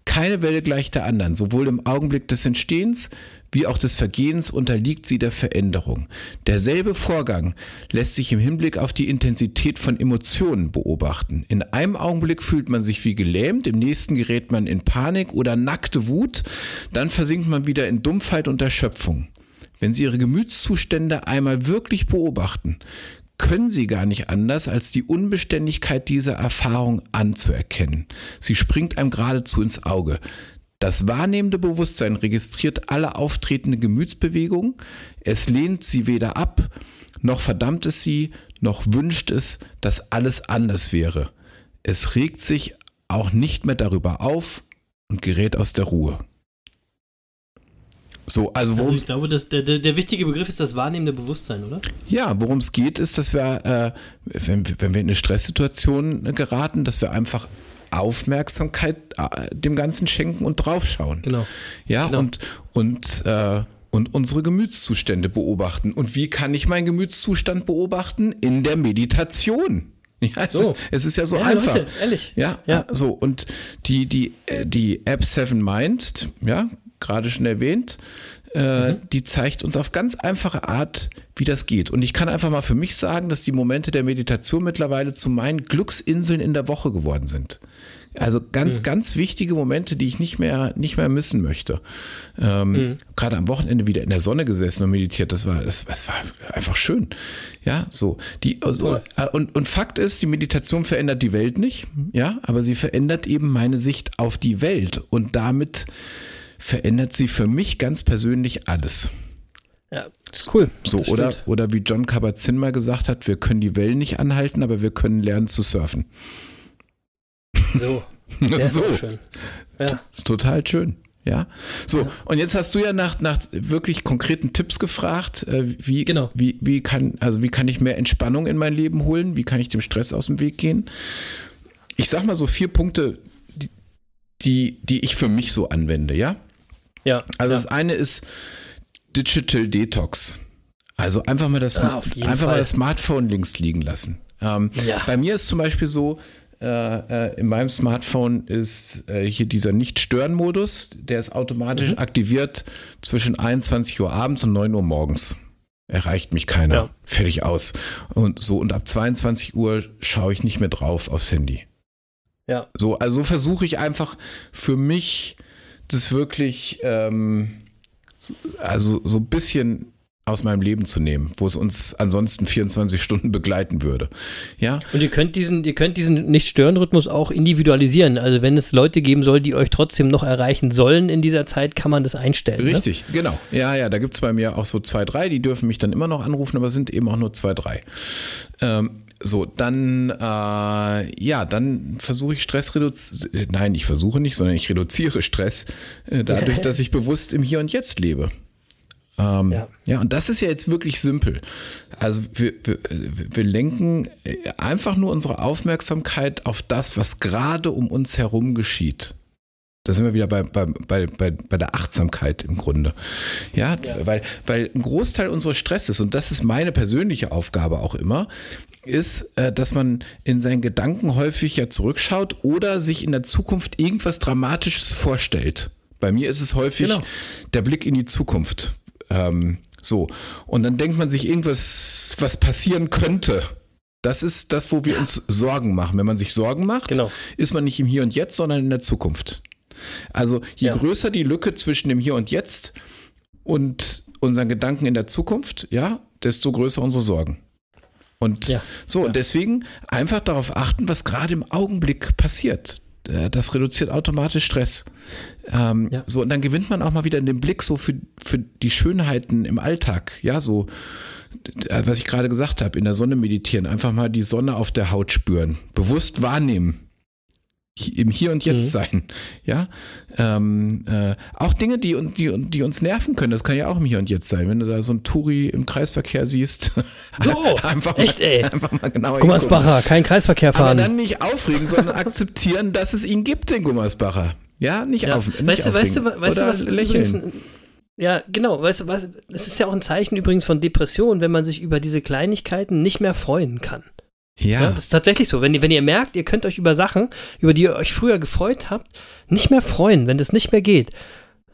Keine Welle gleicht der anderen. Sowohl im Augenblick des Entstehens wie auch des Vergehens unterliegt sie der Veränderung. Derselbe Vorgang lässt sich im Hinblick auf die Intensität von Emotionen beobachten. In einem Augenblick fühlt man sich wie gelähmt, im nächsten gerät man in Panik oder nackte Wut, dann versinkt man wieder in Dumpfheit und Erschöpfung. Wenn Sie Ihre Gemütszustände einmal wirklich beobachten, können Sie gar nicht anders, als die Unbeständigkeit dieser Erfahrung anzuerkennen. Sie springt einem geradezu ins Auge. Das wahrnehmende Bewusstsein registriert alle auftretenden Gemütsbewegungen. Es lehnt sie weder ab, noch verdammt es sie, noch wünscht es, dass alles anders wäre. Es regt sich auch nicht mehr darüber auf und gerät aus der Ruhe. So, also Also worum ich glaube, dass der, der, der wichtige Begriff ist das wahrnehmende Bewusstsein, oder? Ja, worum es geht, ist, dass wir, äh, wenn, wenn wir in eine Stresssituation geraten, dass wir einfach Aufmerksamkeit äh, dem Ganzen schenken und draufschauen. Genau. Ja, Genau. und, und, äh, und unsere Gemütszustände beobachten. Und wie kann ich meinen Gemütszustand beobachten? In der Meditation. Ja, es, So. es ist ja so Ja, einfach. Leute, ehrlich. Ja, Ja. so und die die äh, die App Seven Mind, ja, gerade schon erwähnt, äh, Mhm. die zeigt uns auf ganz einfache Art, wie das geht. Und ich kann einfach mal für mich sagen, dass die Momente der Meditation mittlerweile zu meinen Glücksinseln in der Woche geworden sind. Also ganz, Mhm. ganz wichtige Momente, die ich nicht mehr, nicht mehr missen möchte. Ähm, Mhm. Gerade am Wochenende wieder in der Sonne gesessen und meditiert. Das war, das, das war einfach schön. Ja, so. Die, also, Toll. äh, und, und Fakt ist, die Meditation verändert die Welt nicht. Ja, aber sie verändert eben meine Sicht auf die Welt. Und damit verändert sie für mich ganz persönlich alles. Ja, das ist cool. So, Das oder, stimmt. oder wie John Kabat-Zinn mal gesagt hat, wir können die Wellen nicht anhalten, aber wir können lernen zu surfen. So. So. schön. Ja. Total schön. Ja. So, und jetzt hast du ja nach, nach wirklich konkreten Tipps gefragt, äh, wie, Genau. wie, wie kann, also wie kann ich mehr Entspannung in mein Leben holen? Wie kann ich dem Stress aus dem Weg gehen? ich sag mal so vier Punkte, die, die, die ich für mich so anwende, ja? Ja. Also ja. das eine ist Digital Detox. Also einfach mal das, Ah, jeden einfach mal das Smartphone links liegen lassen. Ähm, Ja. Bei mir ist zum Beispiel so, äh, äh, in meinem Smartphone ist äh, hier dieser Nicht-Stören-Modus, der ist automatisch Mhm. aktiviert zwischen 21 Uhr abends und 9 Uhr morgens. Erreicht mich keiner. Ja. Fertig aus. Und so, und ab 22 Uhr schaue ich nicht mehr drauf aufs Handy. ja. So, also versuche ich einfach für mich das wirklich, ähm, so- also so ein bisschen aus meinem Leben zu nehmen, wo es uns ansonsten 24 Stunden begleiten würde. Ja, Und ihr könnt diesen, ihr könnt diesen Nicht-Stören-Rhythmus auch individualisieren. Also wenn es Leute geben soll, die euch trotzdem noch erreichen sollen in dieser Zeit, kann man das einstellen. Ne? richtig, genau. Ja, ja, da gibt es bei mir auch so zwei, drei, die dürfen mich dann immer noch anrufen, aber sind eben auch nur zwei, drei. Ähm, so, dann, äh, ja, dann versuche ich Stress reduzieren. Nein, ich versuche nicht, sondern ich reduziere Stress äh, dadurch, dass ich bewusst im Hier und Jetzt lebe. Ähm, ja. Ja. und das ist ja jetzt wirklich simpel. Also wir, wir, wir lenken äh, einfach nur unsere Aufmerksamkeit auf das, was gerade um uns herum geschieht. Da sind wir wieder bei, bei, bei, bei, bei der Achtsamkeit im Grunde. Ja, Weil, weil ein Großteil unseres Stresses, und das ist meine persönliche Aufgabe auch immer, ist, äh, dass man in seinen Gedanken häufig ja zurückschaut oder sich in der Zukunft irgendwas Dramatisches vorstellt. Bei mir ist es häufig Genau. der Blick in die Zukunft. Ähm, so. Und dann denkt man sich irgendwas, was passieren könnte. Das ist das, wo wir uns Sorgen machen. Wenn man sich Sorgen macht, Genau. ist man nicht im Hier und Jetzt, sondern in der Zukunft. Also je Ja. größer die Lücke zwischen dem Hier und Jetzt und unseren Gedanken in der Zukunft, ja, desto größer unsere Sorgen. Und Ja. so, und deswegen einfach darauf achten, was gerade im Augenblick passiert. Äh, Das reduziert automatisch Stress. Ähm, Ja. So, und dann gewinnt man auch mal wieder den Blick so für, für die Schönheiten im Alltag. Ja, so, äh, was ich gerade gesagt habe, in der Sonne meditieren, einfach mal die Sonne auf der Haut spüren, bewusst wahrnehmen. Im Hier und Jetzt Mhm. sein, ja. Ähm, äh, auch Dinge, die, die, die uns nerven können, das kann ja auch im Hier und Jetzt sein. Wenn du da so einen Touri im Kreisverkehr siehst, So, einfach, echt, mal, ey. einfach mal genauer. Gummersbacher, kein Kreisverkehr Aber fahren. dann nicht aufregen, sondern akzeptieren, dass es ihn gibt, den Gummersbacher. Ja, nicht, Ja. auf, nicht weißt, du, weißt, aufregen. du, weißt du, was lächeln. Ja, genau. Weißt du, was, es ist ja auch ein Zeichen übrigens von Depression, wenn man sich über diese Kleinigkeiten nicht mehr freuen kann. Ja. ja, das ist tatsächlich so. Wenn ihr, wenn ihr merkt, ihr könnt euch über Sachen, über die ihr euch früher gefreut habt, nicht mehr freuen, wenn das nicht mehr geht,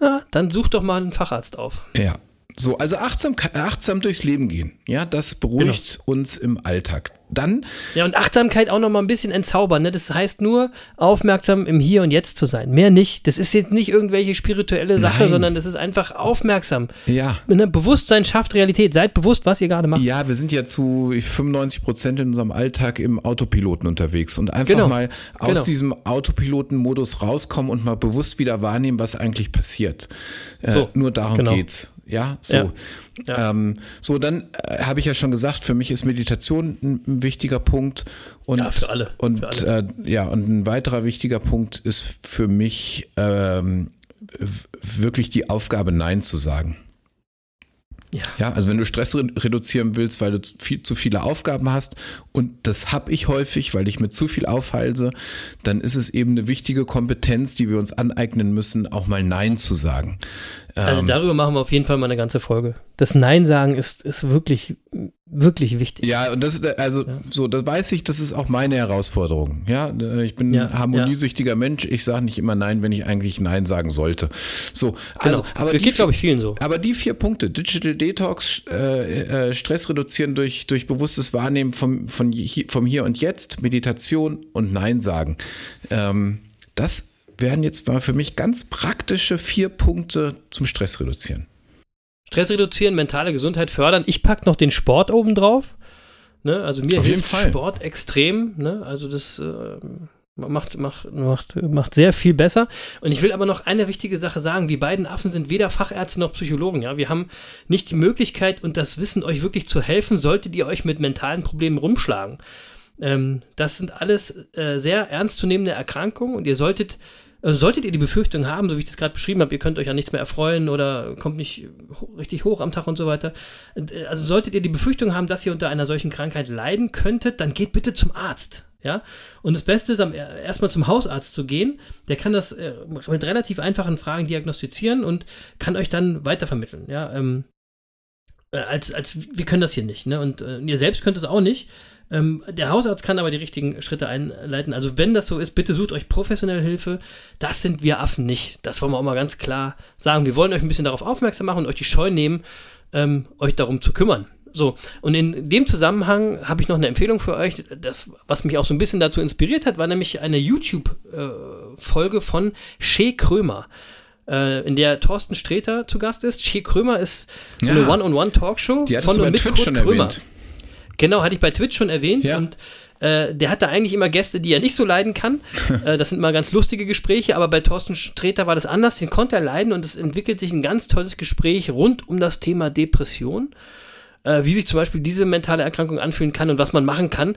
ja, dann sucht doch mal einen Facharzt auf. ja. So, also achtsam, achtsam durchs Leben gehen. Ja, das beruhigt Genau. uns im Alltag. Dann, Ja, und Achtsamkeit auch noch mal ein bisschen entzaubern. Ne? Das heißt nur, aufmerksam im Hier und Jetzt zu sein. Mehr nicht. Das ist jetzt nicht irgendwelche spirituelle Sache, Nein. sondern das ist einfach aufmerksam. ja, Ne? Bewusstsein schafft Realität. Seid bewusst, was ihr gerade macht. Ja, wir sind ja zu 95 Prozent in unserem Alltag im Autopiloten unterwegs und einfach Genau. mal aus Genau. diesem Autopiloten-Modus rauskommen und mal bewusst wieder wahrnehmen, was eigentlich passiert. Äh, So, nur darum genau. geht's. Ja, so. Ja, ja. Ähm, so, dann äh, habe ich ja schon gesagt, für mich ist Meditation ein, ein wichtiger Punkt. Und, Ja, für alle, Und für alle. Äh, ja, und ein weiterer wichtiger Punkt ist für mich ähm, wirklich die Aufgabe, Nein zu sagen. Ja. Ja, also wenn du Stress re reduzieren willst, weil du zu, viel, zu viele Aufgaben hast, und das habe ich häufig, weil ich mir zu viel aufhalse, dann ist es eben eine wichtige Kompetenz, die wir uns aneignen müssen, auch mal Nein zu sagen. Also Ähm, darüber machen wir auf jeden Fall mal eine ganze Folge. Das Nein sagen ist, ist wirklich, wirklich wichtig. ja, und das, also so, da weiß ich, das ist auch meine Herausforderung. Ja, äh, ich bin Ja, ein harmoniesüchtiger Mensch. Ich sage nicht immer Nein, wenn ich eigentlich Nein sagen sollte. So, also, Genau. aber das die geht, glaube ich, vielen so. Aber die vier Punkte, Digital Detox, äh, äh, Stress reduzieren durch, durch bewusstes Wahrnehmen vom, von, vom Hier und Jetzt, Meditation und Nein sagen, ähm, das wären jetzt mal für mich ganz praktische vier Punkte zum Stress reduzieren. Stress reduzieren, mentale Gesundheit fördern. Ich packe noch den Sport oben drauf. Ne? Also mir Auf jeden hilft Fall. Sport extrem. Ne? Also das äh, macht, macht, macht, macht sehr viel besser. Und ich will aber noch eine wichtige Sache sagen. Die beiden Affen sind weder Fachärzte noch Psychologen. Ja? Wir haben nicht die Möglichkeit und das Wissen, euch wirklich zu helfen, solltet ihr euch mit mentalen Problemen rumschlagen. Ähm, das sind alles äh, sehr ernstzunehmende Erkrankungen und ihr solltet, solltet ihr die Befürchtung haben, so wie ich das gerade beschrieben habe, ihr könnt euch an nichts mehr erfreuen oder kommt nicht richtig hoch am Tag und so weiter. Äh, also solltet ihr die Befürchtung haben, dass ihr unter einer solchen Krankheit leiden könntet, dann geht bitte zum Arzt. Ja, und das Beste ist, am- erstmal zum Hausarzt zu gehen. Der kann das äh, mit relativ einfachen Fragen diagnostizieren und kann euch dann weitervermitteln. Ja, ähm, äh, als, als wir können das hier nicht, ne? Und äh, ihr selbst könnt es auch nicht. Ähm, der Hausarzt kann aber die richtigen Schritte einleiten. Also wenn das so ist, bitte sucht euch professionelle Hilfe. Das sind wir Affen nicht. Das wollen wir auch mal ganz klar sagen. Wir wollen euch ein bisschen darauf aufmerksam machen und euch die Scheu nehmen, ähm, euch darum zu kümmern. So, und in dem Zusammenhang habe ich noch eine Empfehlung für euch. Das, was mich auch so ein bisschen dazu inspiriert hat, war nämlich eine YouTube-Folge von Shea Krömer, äh, in der Thorsten Sträter zu Gast ist. Shea Krömer ist so Ja. eine One-on-One-Talkshow Die von und bei mit Twitch Kurt schon Krömer. erwähnt. Genau, hatte ich bei Twitch schon erwähnt Ja. und äh, der hatte eigentlich immer Gäste, die er nicht so leiden kann. äh, das sind mal ganz lustige Gespräche, aber bei Thorsten Sträter war das anders. Den konnte er leiden und es entwickelt sich ein ganz tolles Gespräch rund um das Thema Depression. Äh, wie sich zum Beispiel diese mentale Erkrankung anfühlen kann und was man machen kann.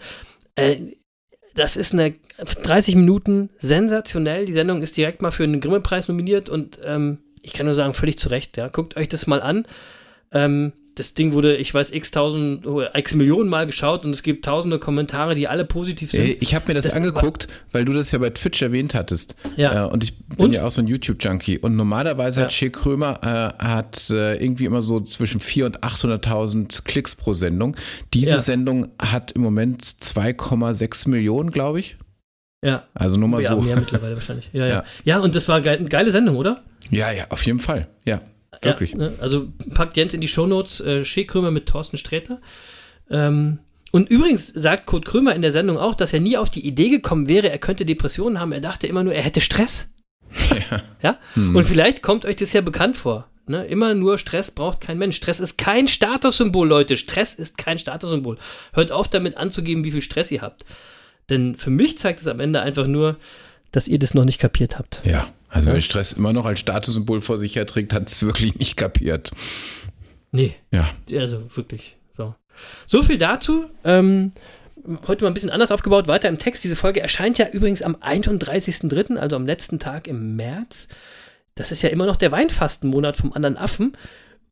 Das ist eine 30 Minuten sensationell. Die Sendung ist direkt mal für einen Grimme-Preis nominiert und ähm, ich kann nur sagen, völlig zu Recht. Ja. Guckt euch das mal an. Ähm, das Ding wurde, ich weiß, x tausend, x Millionen Mal geschaut und es gibt tausende Kommentare, die alle positiv sind. Ich habe mir das, Das- angeguckt, weil du das ja bei Twitch erwähnt hattest. Ja. Äh, und ich bin Und? ja auch so ein YouTube-Junkie. Und normalerweise Ja. hat Shea Krömer äh, hat äh, irgendwie immer so zwischen 400.000 und 800.000 Klicks pro Sendung. Diese Ja. Sendung hat im Moment 2,6 Millionen, glaube ich. ja. Also nur mal ja, so. mehr mittlerweile wahrscheinlich. Ja, ja. Ja. Und das war eine geile Sendung, oder? Ja, ja, auf jeden Fall. Ja, wirklich. Ja, ne? Also packt Jens in die Shownotes äh, Shea Krömer mit Thorsten Sträter. Ähm, und übrigens sagt Kurt Krömer in der Sendung auch, dass er nie auf die Idee gekommen wäre, er könnte Depressionen haben. Er dachte immer nur, er hätte Stress. Ja. Ja? Und vielleicht kommt euch das ja bekannt vor. Ne? Immer nur Stress braucht kein Mensch. Stress ist kein Statussymbol, Leute. Stress ist kein Statussymbol. Hört auf damit anzugeben, wie viel Stress ihr habt. Denn für mich zeigt es am Ende einfach nur, dass ihr das noch nicht kapiert habt. Ja, also Ja. wer Stress immer noch als Statussymbol vor sich herträgt, hat es wirklich nicht kapiert. Nee, Ja. also wirklich. So, so viel dazu. Ähm, heute mal ein bisschen anders aufgebaut, weiter im Text. Diese Folge erscheint ja übrigens am 31.03., also am letzten Tag im März. Das ist ja immer noch der Weinfastenmonat vom anderen Affen.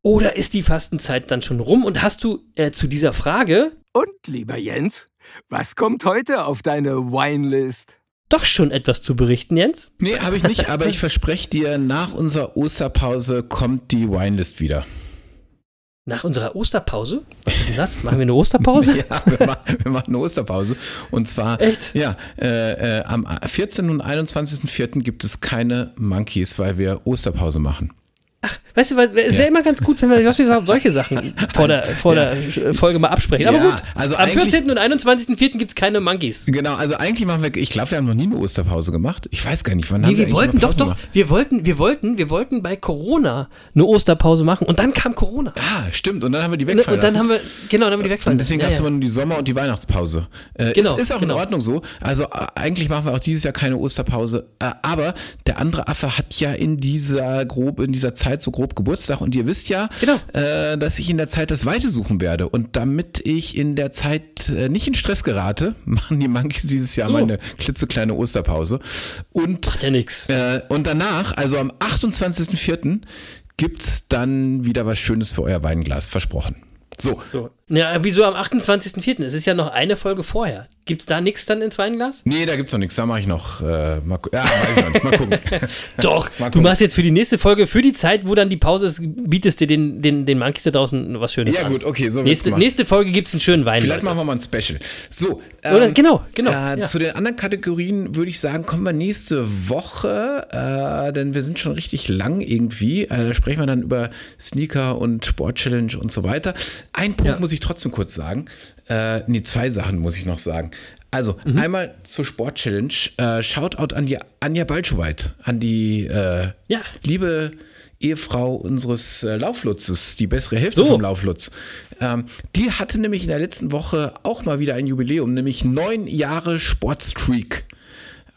Oder ist die Fastenzeit dann schon rum? Und hast du äh, zu dieser Frage Und, lieber Jens, was kommt heute auf deine Winelist? Doch schon etwas zu berichten, Jens? Nee, habe ich nicht, aber ich verspreche dir, nach unserer Osterpause kommt die Winelist wieder. Nach unserer Osterpause? Was ist denn das? Machen wir eine Osterpause? Ja, wir machen, wir machen eine Osterpause. Und zwar, Echt? ja, äh, äh, am 14. und 21.04. gibt es keine Monkeys, weil wir Osterpause machen. Weißt du, was, es wäre immer ganz gut, wenn wir solche, Sachen vor der, vor der Folge mal absprechen. Aber Ja, gut, also am eigentlich- 14. und 21.04. gibt es keine Monkeys. Genau, also eigentlich machen wir, ich glaube, wir haben noch nie eine Osterpause gemacht. Ich weiß gar nicht, wann Nee, haben wir wir wollten doch, doch, wir wollten, wir wollten, wir wollten bei Corona eine Osterpause machen und dann kam Corona. Ah, stimmt. Und dann haben wir die wegfallen und dann lassen. haben wir, genau, dann haben wir die wegfallen Und deswegen gab es ja, immer nur die Sommer- und die Weihnachtspause. Äh, Genau, ist, ist auch genau. in Ordnung so. Also äh, eigentlich machen wir auch dieses Jahr keine Osterpause. Äh, aber der andere Affe hat ja in dieser grob, in dieser Zeit so grob Geburtstag und ihr wisst ja, Genau. äh, dass ich in der Zeit das Weite suchen werde. Und damit ich in der Zeit äh, nicht in Stress gerate, machen die Monkeys dieses Jahr So. mal eine klitzekleine Osterpause. Und Macht ja nix. äh, und danach, also am 28.04., gibt's dann wieder was Schönes für euer Weinglas, versprochen. So, So. Ja, wieso am 28.04.? Es ist ja noch eine Folge vorher. Gibt's da nichts dann ins Weinglas? nee, da gibt's noch nichts, da mache ich noch, äh, mal, ja, weiß ich nicht, mal gucken. Doch, Mal du gucken. machst jetzt für die nächste Folge, für die Zeit, wo dann die Pause ist, bietest dir den, den, den Monkeys da draußen was Schönes Ja an. gut, okay, so Nächste, nächste Folge gibt's einen schönen Wein. Vielleicht Leute. machen wir mal ein Special. So, Oder, ähm, genau, genau. Äh, ja. Zu den anderen Kategorien würde ich sagen, kommen wir nächste Woche, äh, denn wir sind schon richtig lang irgendwie. Äh, da sprechen wir dann über Sneaker und Sport-Challenge und so weiter. Ein Punkt Ja. muss ich trotzdem kurz sagen. Äh, nee, zwei Sachen muss ich noch sagen. Also, Mhm. einmal zur Sport-Challenge. Äh, Shoutout an die Anja Balschowait, an die äh, Ja. liebe Ehefrau unseres äh, Lauflutzes, die bessere Hälfte So. vom Lauflutz. Ähm, die hatte nämlich in der letzten Woche auch mal wieder ein Jubiläum, nämlich neun Jahre Sportstreak.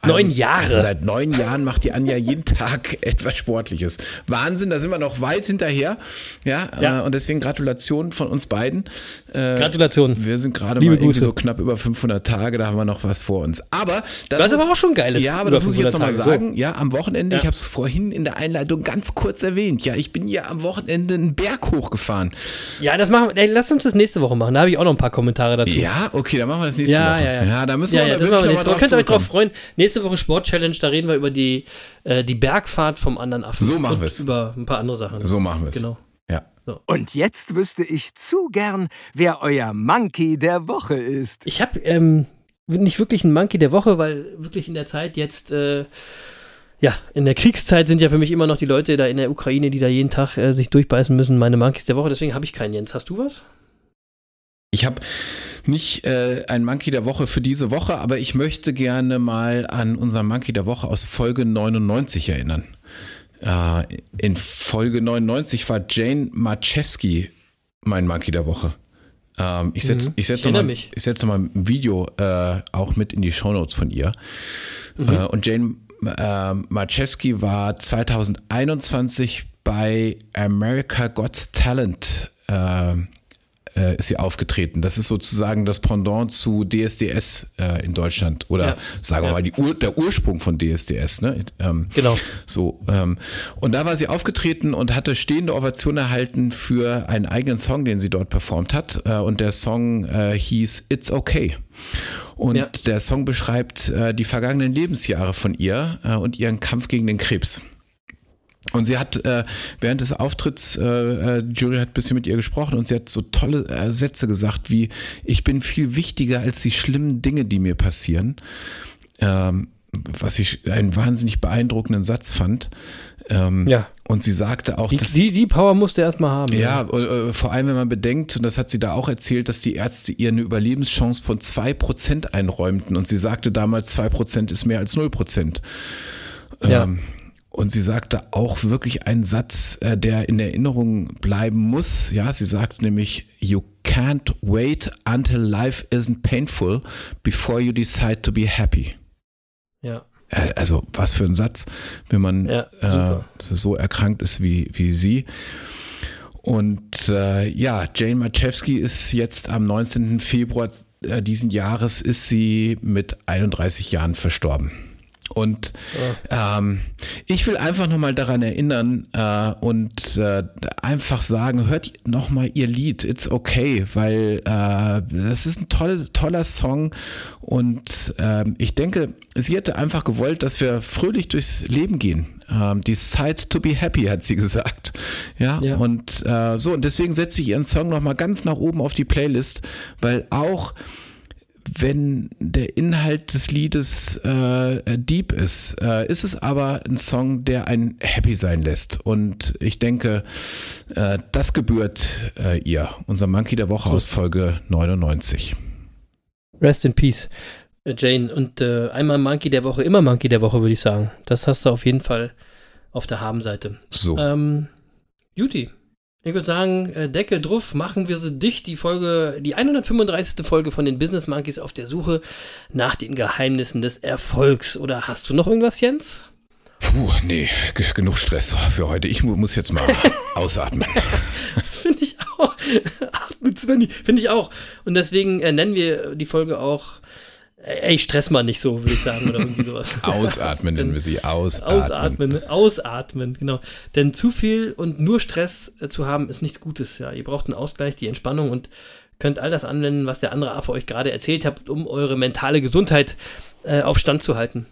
Neun Jahre. Also seit neun Jahren macht die Anja jeden Tag etwas Sportliches. Wahnsinn, da sind wir noch weit hinterher. Ja, Ja. Äh, und deswegen Gratulation von uns beiden. Äh, Gratulation. Wir sind gerade mal irgendwie Grüße. so knapp über 500 Tage, da haben wir noch was vor uns. Aber das, Das ist aber auch schon geil. Ja, aber das muss ich jetzt nochmal 500 Tage. sagen. Ja, am Wochenende, Ja. ich habe es vorhin in der Einleitung ganz kurz erwähnt. Ja, ich bin ja am Wochenende einen Berg hochgefahren. So. Ja, das machen wir. Ey, lass uns das nächste Woche machen. Da habe ich auch noch ein paar Kommentare dazu. Ja, okay, dann machen wir das nächste Ja, Woche. ja, ja. da müssen ja, wir ja, da wirklich wir nächste Woche. drauf Könnt ihr euch drauf freuen. Nächste Woche Sport-Challenge, da reden wir über die, äh, die Bergfahrt vom anderen Affen. So machen Und wir's. Über ein paar andere Sachen. So machen wir es. Genau. Ja. Und jetzt wüsste ich zu gern, wer euer Monkey der Woche ist. Ich habe ähm, nicht wirklich einen Monkey der Woche, weil wirklich in der Zeit jetzt, äh, ja, in der Kriegszeit sind ja für mich immer noch die Leute da in der Ukraine, die da jeden Tag äh, sich durchbeißen müssen, meine Monkeys der Woche. Deswegen habe ich keinen, Jens. Hast du was? Ich habe nicht äh, ein Monkey der Woche für diese Woche, aber ich möchte gerne mal an unseren Monkey der Woche aus Folge 99 erinnern. Äh, in Folge 99 war Jane Marczewski mein Monkey der Woche. Ähm, ich setze Mhm. ich setz Ich noch erinnere mal, mich. ich setz noch mal ein Video äh, auch mit in die Shownotes von ihr. Mhm. Äh, und Jane äh, Marczewski war 2021 bei America God's Talent äh, ist sie aufgetreten. Das ist sozusagen das Pendant zu DSDS äh, in Deutschland oder Ja. sagen wir Ja. mal die Ur, der Ursprung von DSDS. Ne? Ähm, Genau. so, ähm, und da war sie aufgetreten und hatte stehende Ovation erhalten für einen eigenen Song, den sie dort performt hat. Äh, und der Song äh, hieß It's Okay. Und Ja. der Song beschreibt äh, die vergangenen Lebensjahre von ihr äh, und ihren Kampf gegen den Krebs. Und sie hat äh, während des Auftritts, äh, äh, die Jury hat ein bisschen mit ihr gesprochen und sie hat so tolle äh, Sätze gesagt wie, ich bin viel wichtiger als die schlimmen Dinge, die mir passieren. Ähm, was ich einen wahnsinnig beeindruckenden Satz fand. Ähm, Ja. Und sie sagte auch, Die, dass, die, die Power musst du erstmal haben. ja, äh, vor allem wenn man bedenkt, und das hat sie da auch erzählt, dass die Ärzte ihr eine Überlebenschance von 2% einräumten. Und sie sagte damals, 2% ist mehr als 0%. Ja. Ähm, und sie sagte auch wirklich einen Satz, äh, der in Erinnerung bleiben muss. Ja, sie sagt nämlich, you can't wait until life isn't painful before you decide to be happy. ja. Äh, Also was für ein Satz, wenn man Ja, äh, so erkrankt ist wie, wie sie. Und äh, ja, Jane Marczewski ist jetzt am 19. Februar äh, diesen Jahres ist sie mit 31 Jahren verstorben. Und ähm, ich will einfach nochmal daran erinnern äh, und äh, einfach sagen, hört nochmal ihr Lied, It's Okay, weil äh, das ist ein toll, toller Song und ähm, ich denke, sie hätte einfach gewollt, dass wir fröhlich durchs Leben gehen. Ähm, decide to be happy, hat sie gesagt. Ja, Ja. und äh, so, und deswegen setze ich ihren Song nochmal ganz nach oben auf die Playlist, weil auch wenn der Inhalt des Liedes äh, deep ist, äh, ist es aber ein Song, der einen happy sein lässt. Und ich denke, äh, das gebührt äh, ihr. Unser Monkey der Woche aus Folge 99. Rest in Peace, äh, Jane. Und äh, einmal Monkey der Woche, immer Monkey der Woche, würde ich sagen. Das hast du auf jeden Fall auf der Habenseite. So. Ähm, Juti. Ich würde sagen, äh, Deckel drauf, machen wir sie dicht. Die Folge, die 135. Folge von den Business Monkeys auf der Suche nach den Geheimnissen des Erfolgs. Oder hast du noch irgendwas, Jens? Puh, nee, genug Stress für heute. Ich mu muss jetzt mal ausatmen. Finde ich auch. Atmet Svenny. Finde ich auch. Und deswegen äh, nennen wir die Folge auch. Ey, stress mal nicht so, würde ich sagen, oder irgendwie sowas. Ausatmen nennen wir sie. Ausatmen. Ausatmen, ausatmen, genau. Denn zu viel und nur Stress äh, zu haben, ist nichts Gutes. Ja, ihr braucht einen Ausgleich, die Entspannung und könnt all das anwenden, was der andere Affe euch gerade erzählt hat, um eure mentale Gesundheit äh, auf Stand zu halten.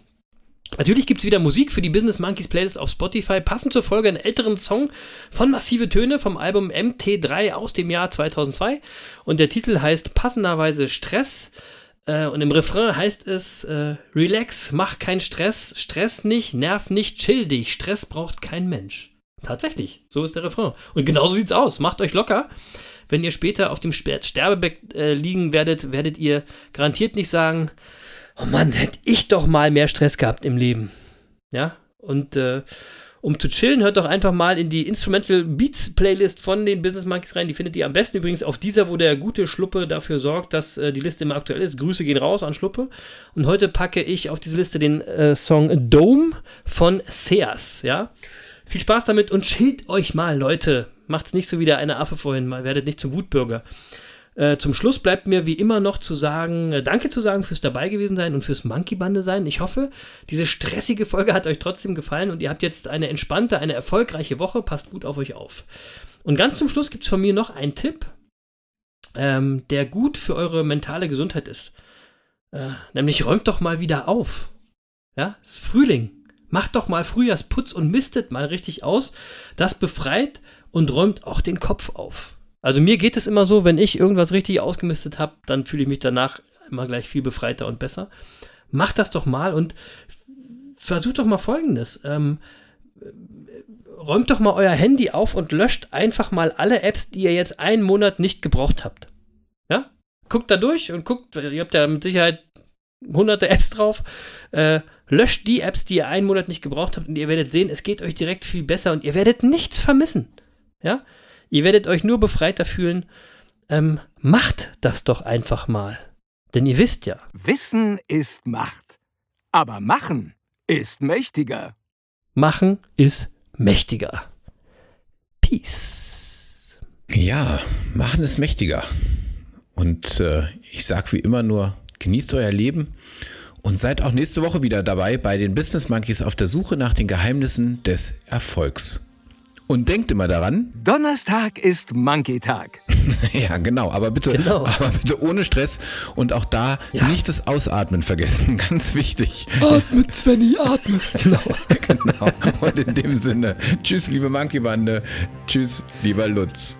Natürlich gibt es wieder Musik für die Business Monkeys Playlist auf Spotify. Passend zur Folge einen älteren Song von Massive Töne vom Album MT3 aus dem Jahr 2002. Und der Titel heißt passenderweise Stress. Äh, und im Refrain heißt es, äh, relax, mach keinen Stress, Stress nicht, nerv nicht, chill dich, Stress braucht kein Mensch. Tatsächlich, so ist der Refrain. Und genauso sieht's aus, macht euch locker. Wenn ihr später auf dem Sterbebett äh, liegen werdet, werdet ihr garantiert nicht sagen, oh Mann, hätte ich doch mal mehr Stress gehabt im Leben. Ja, und, äh, um zu chillen, hört doch einfach mal in die Instrumental Beats Playlist von den Business Monkeys rein. Die findet ihr am besten übrigens auf dieser, wo der gute Schluppe dafür sorgt, dass äh, die Liste immer aktuell ist. Grüße gehen raus an Schluppe. Und heute packe ich auf diese Liste den äh, Song Dome von Seas. Ja, viel Spaß damit und chillt euch mal, Leute. Macht's nicht so wie der eine Affe vorhin, mal werdet nicht zum Wutbürger. Äh, zum Schluss bleibt mir wie immer noch zu sagen, äh, danke zu sagen fürs dabei gewesen sein und fürs Monkey Bande sein. Ich hoffe, diese stressige Folge hat euch trotzdem gefallen und ihr habt jetzt eine entspannte, eine erfolgreiche Woche. Passt gut auf euch auf. Und ganz zum Schluss gibt es von mir noch einen Tipp, ähm, der gut für eure mentale Gesundheit ist. Äh, nämlich räumt doch mal wieder auf. Ja, es ist Frühling. Macht doch mal Frühjahrsputz und mistet mal richtig aus. Das befreit und räumt auch den Kopf auf. Also mir geht es immer so, wenn ich irgendwas richtig ausgemistet habe, dann fühle ich mich danach immer gleich viel befreiter und besser. Macht das doch mal und versucht doch mal Folgendes. Ähm, räumt doch mal euer Handy auf und löscht einfach mal alle Apps, die ihr jetzt einen Monat nicht gebraucht habt. Ja? Guckt da durch und guckt, ihr habt ja mit Sicherheit hunderte Apps drauf. Äh, löscht die Apps, die ihr einen Monat nicht gebraucht habt und ihr werdet sehen, es geht euch direkt viel besser und ihr werdet nichts vermissen. Ja? Ihr werdet euch nur befreiter fühlen. Ähm, macht das doch einfach mal. Denn ihr wisst ja. Wissen ist Macht. Aber machen ist mächtiger. Machen ist mächtiger. Peace. Ja, machen ist mächtiger. Und äh, ich sag wie immer nur, genießt euer Leben und seid auch nächste Woche wieder dabei bei den Business Monkeys auf der Suche nach den Geheimnissen des Erfolgs. Und denkt immer daran. Donnerstag ist Monkey-Tag. ja, genau. Aber bitte, Genau. aber bitte ohne Stress und auch da Ja. nicht das Ausatmen vergessen. Ganz wichtig. Atme, Svenny, atme. Genau. genau. Und in dem Sinne, tschüss, liebe Monkey-Bande. Tschüss, lieber Lutz.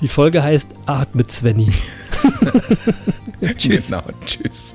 Die Folge heißt Atme, Svenny. Tschüss. Genau, tschüss.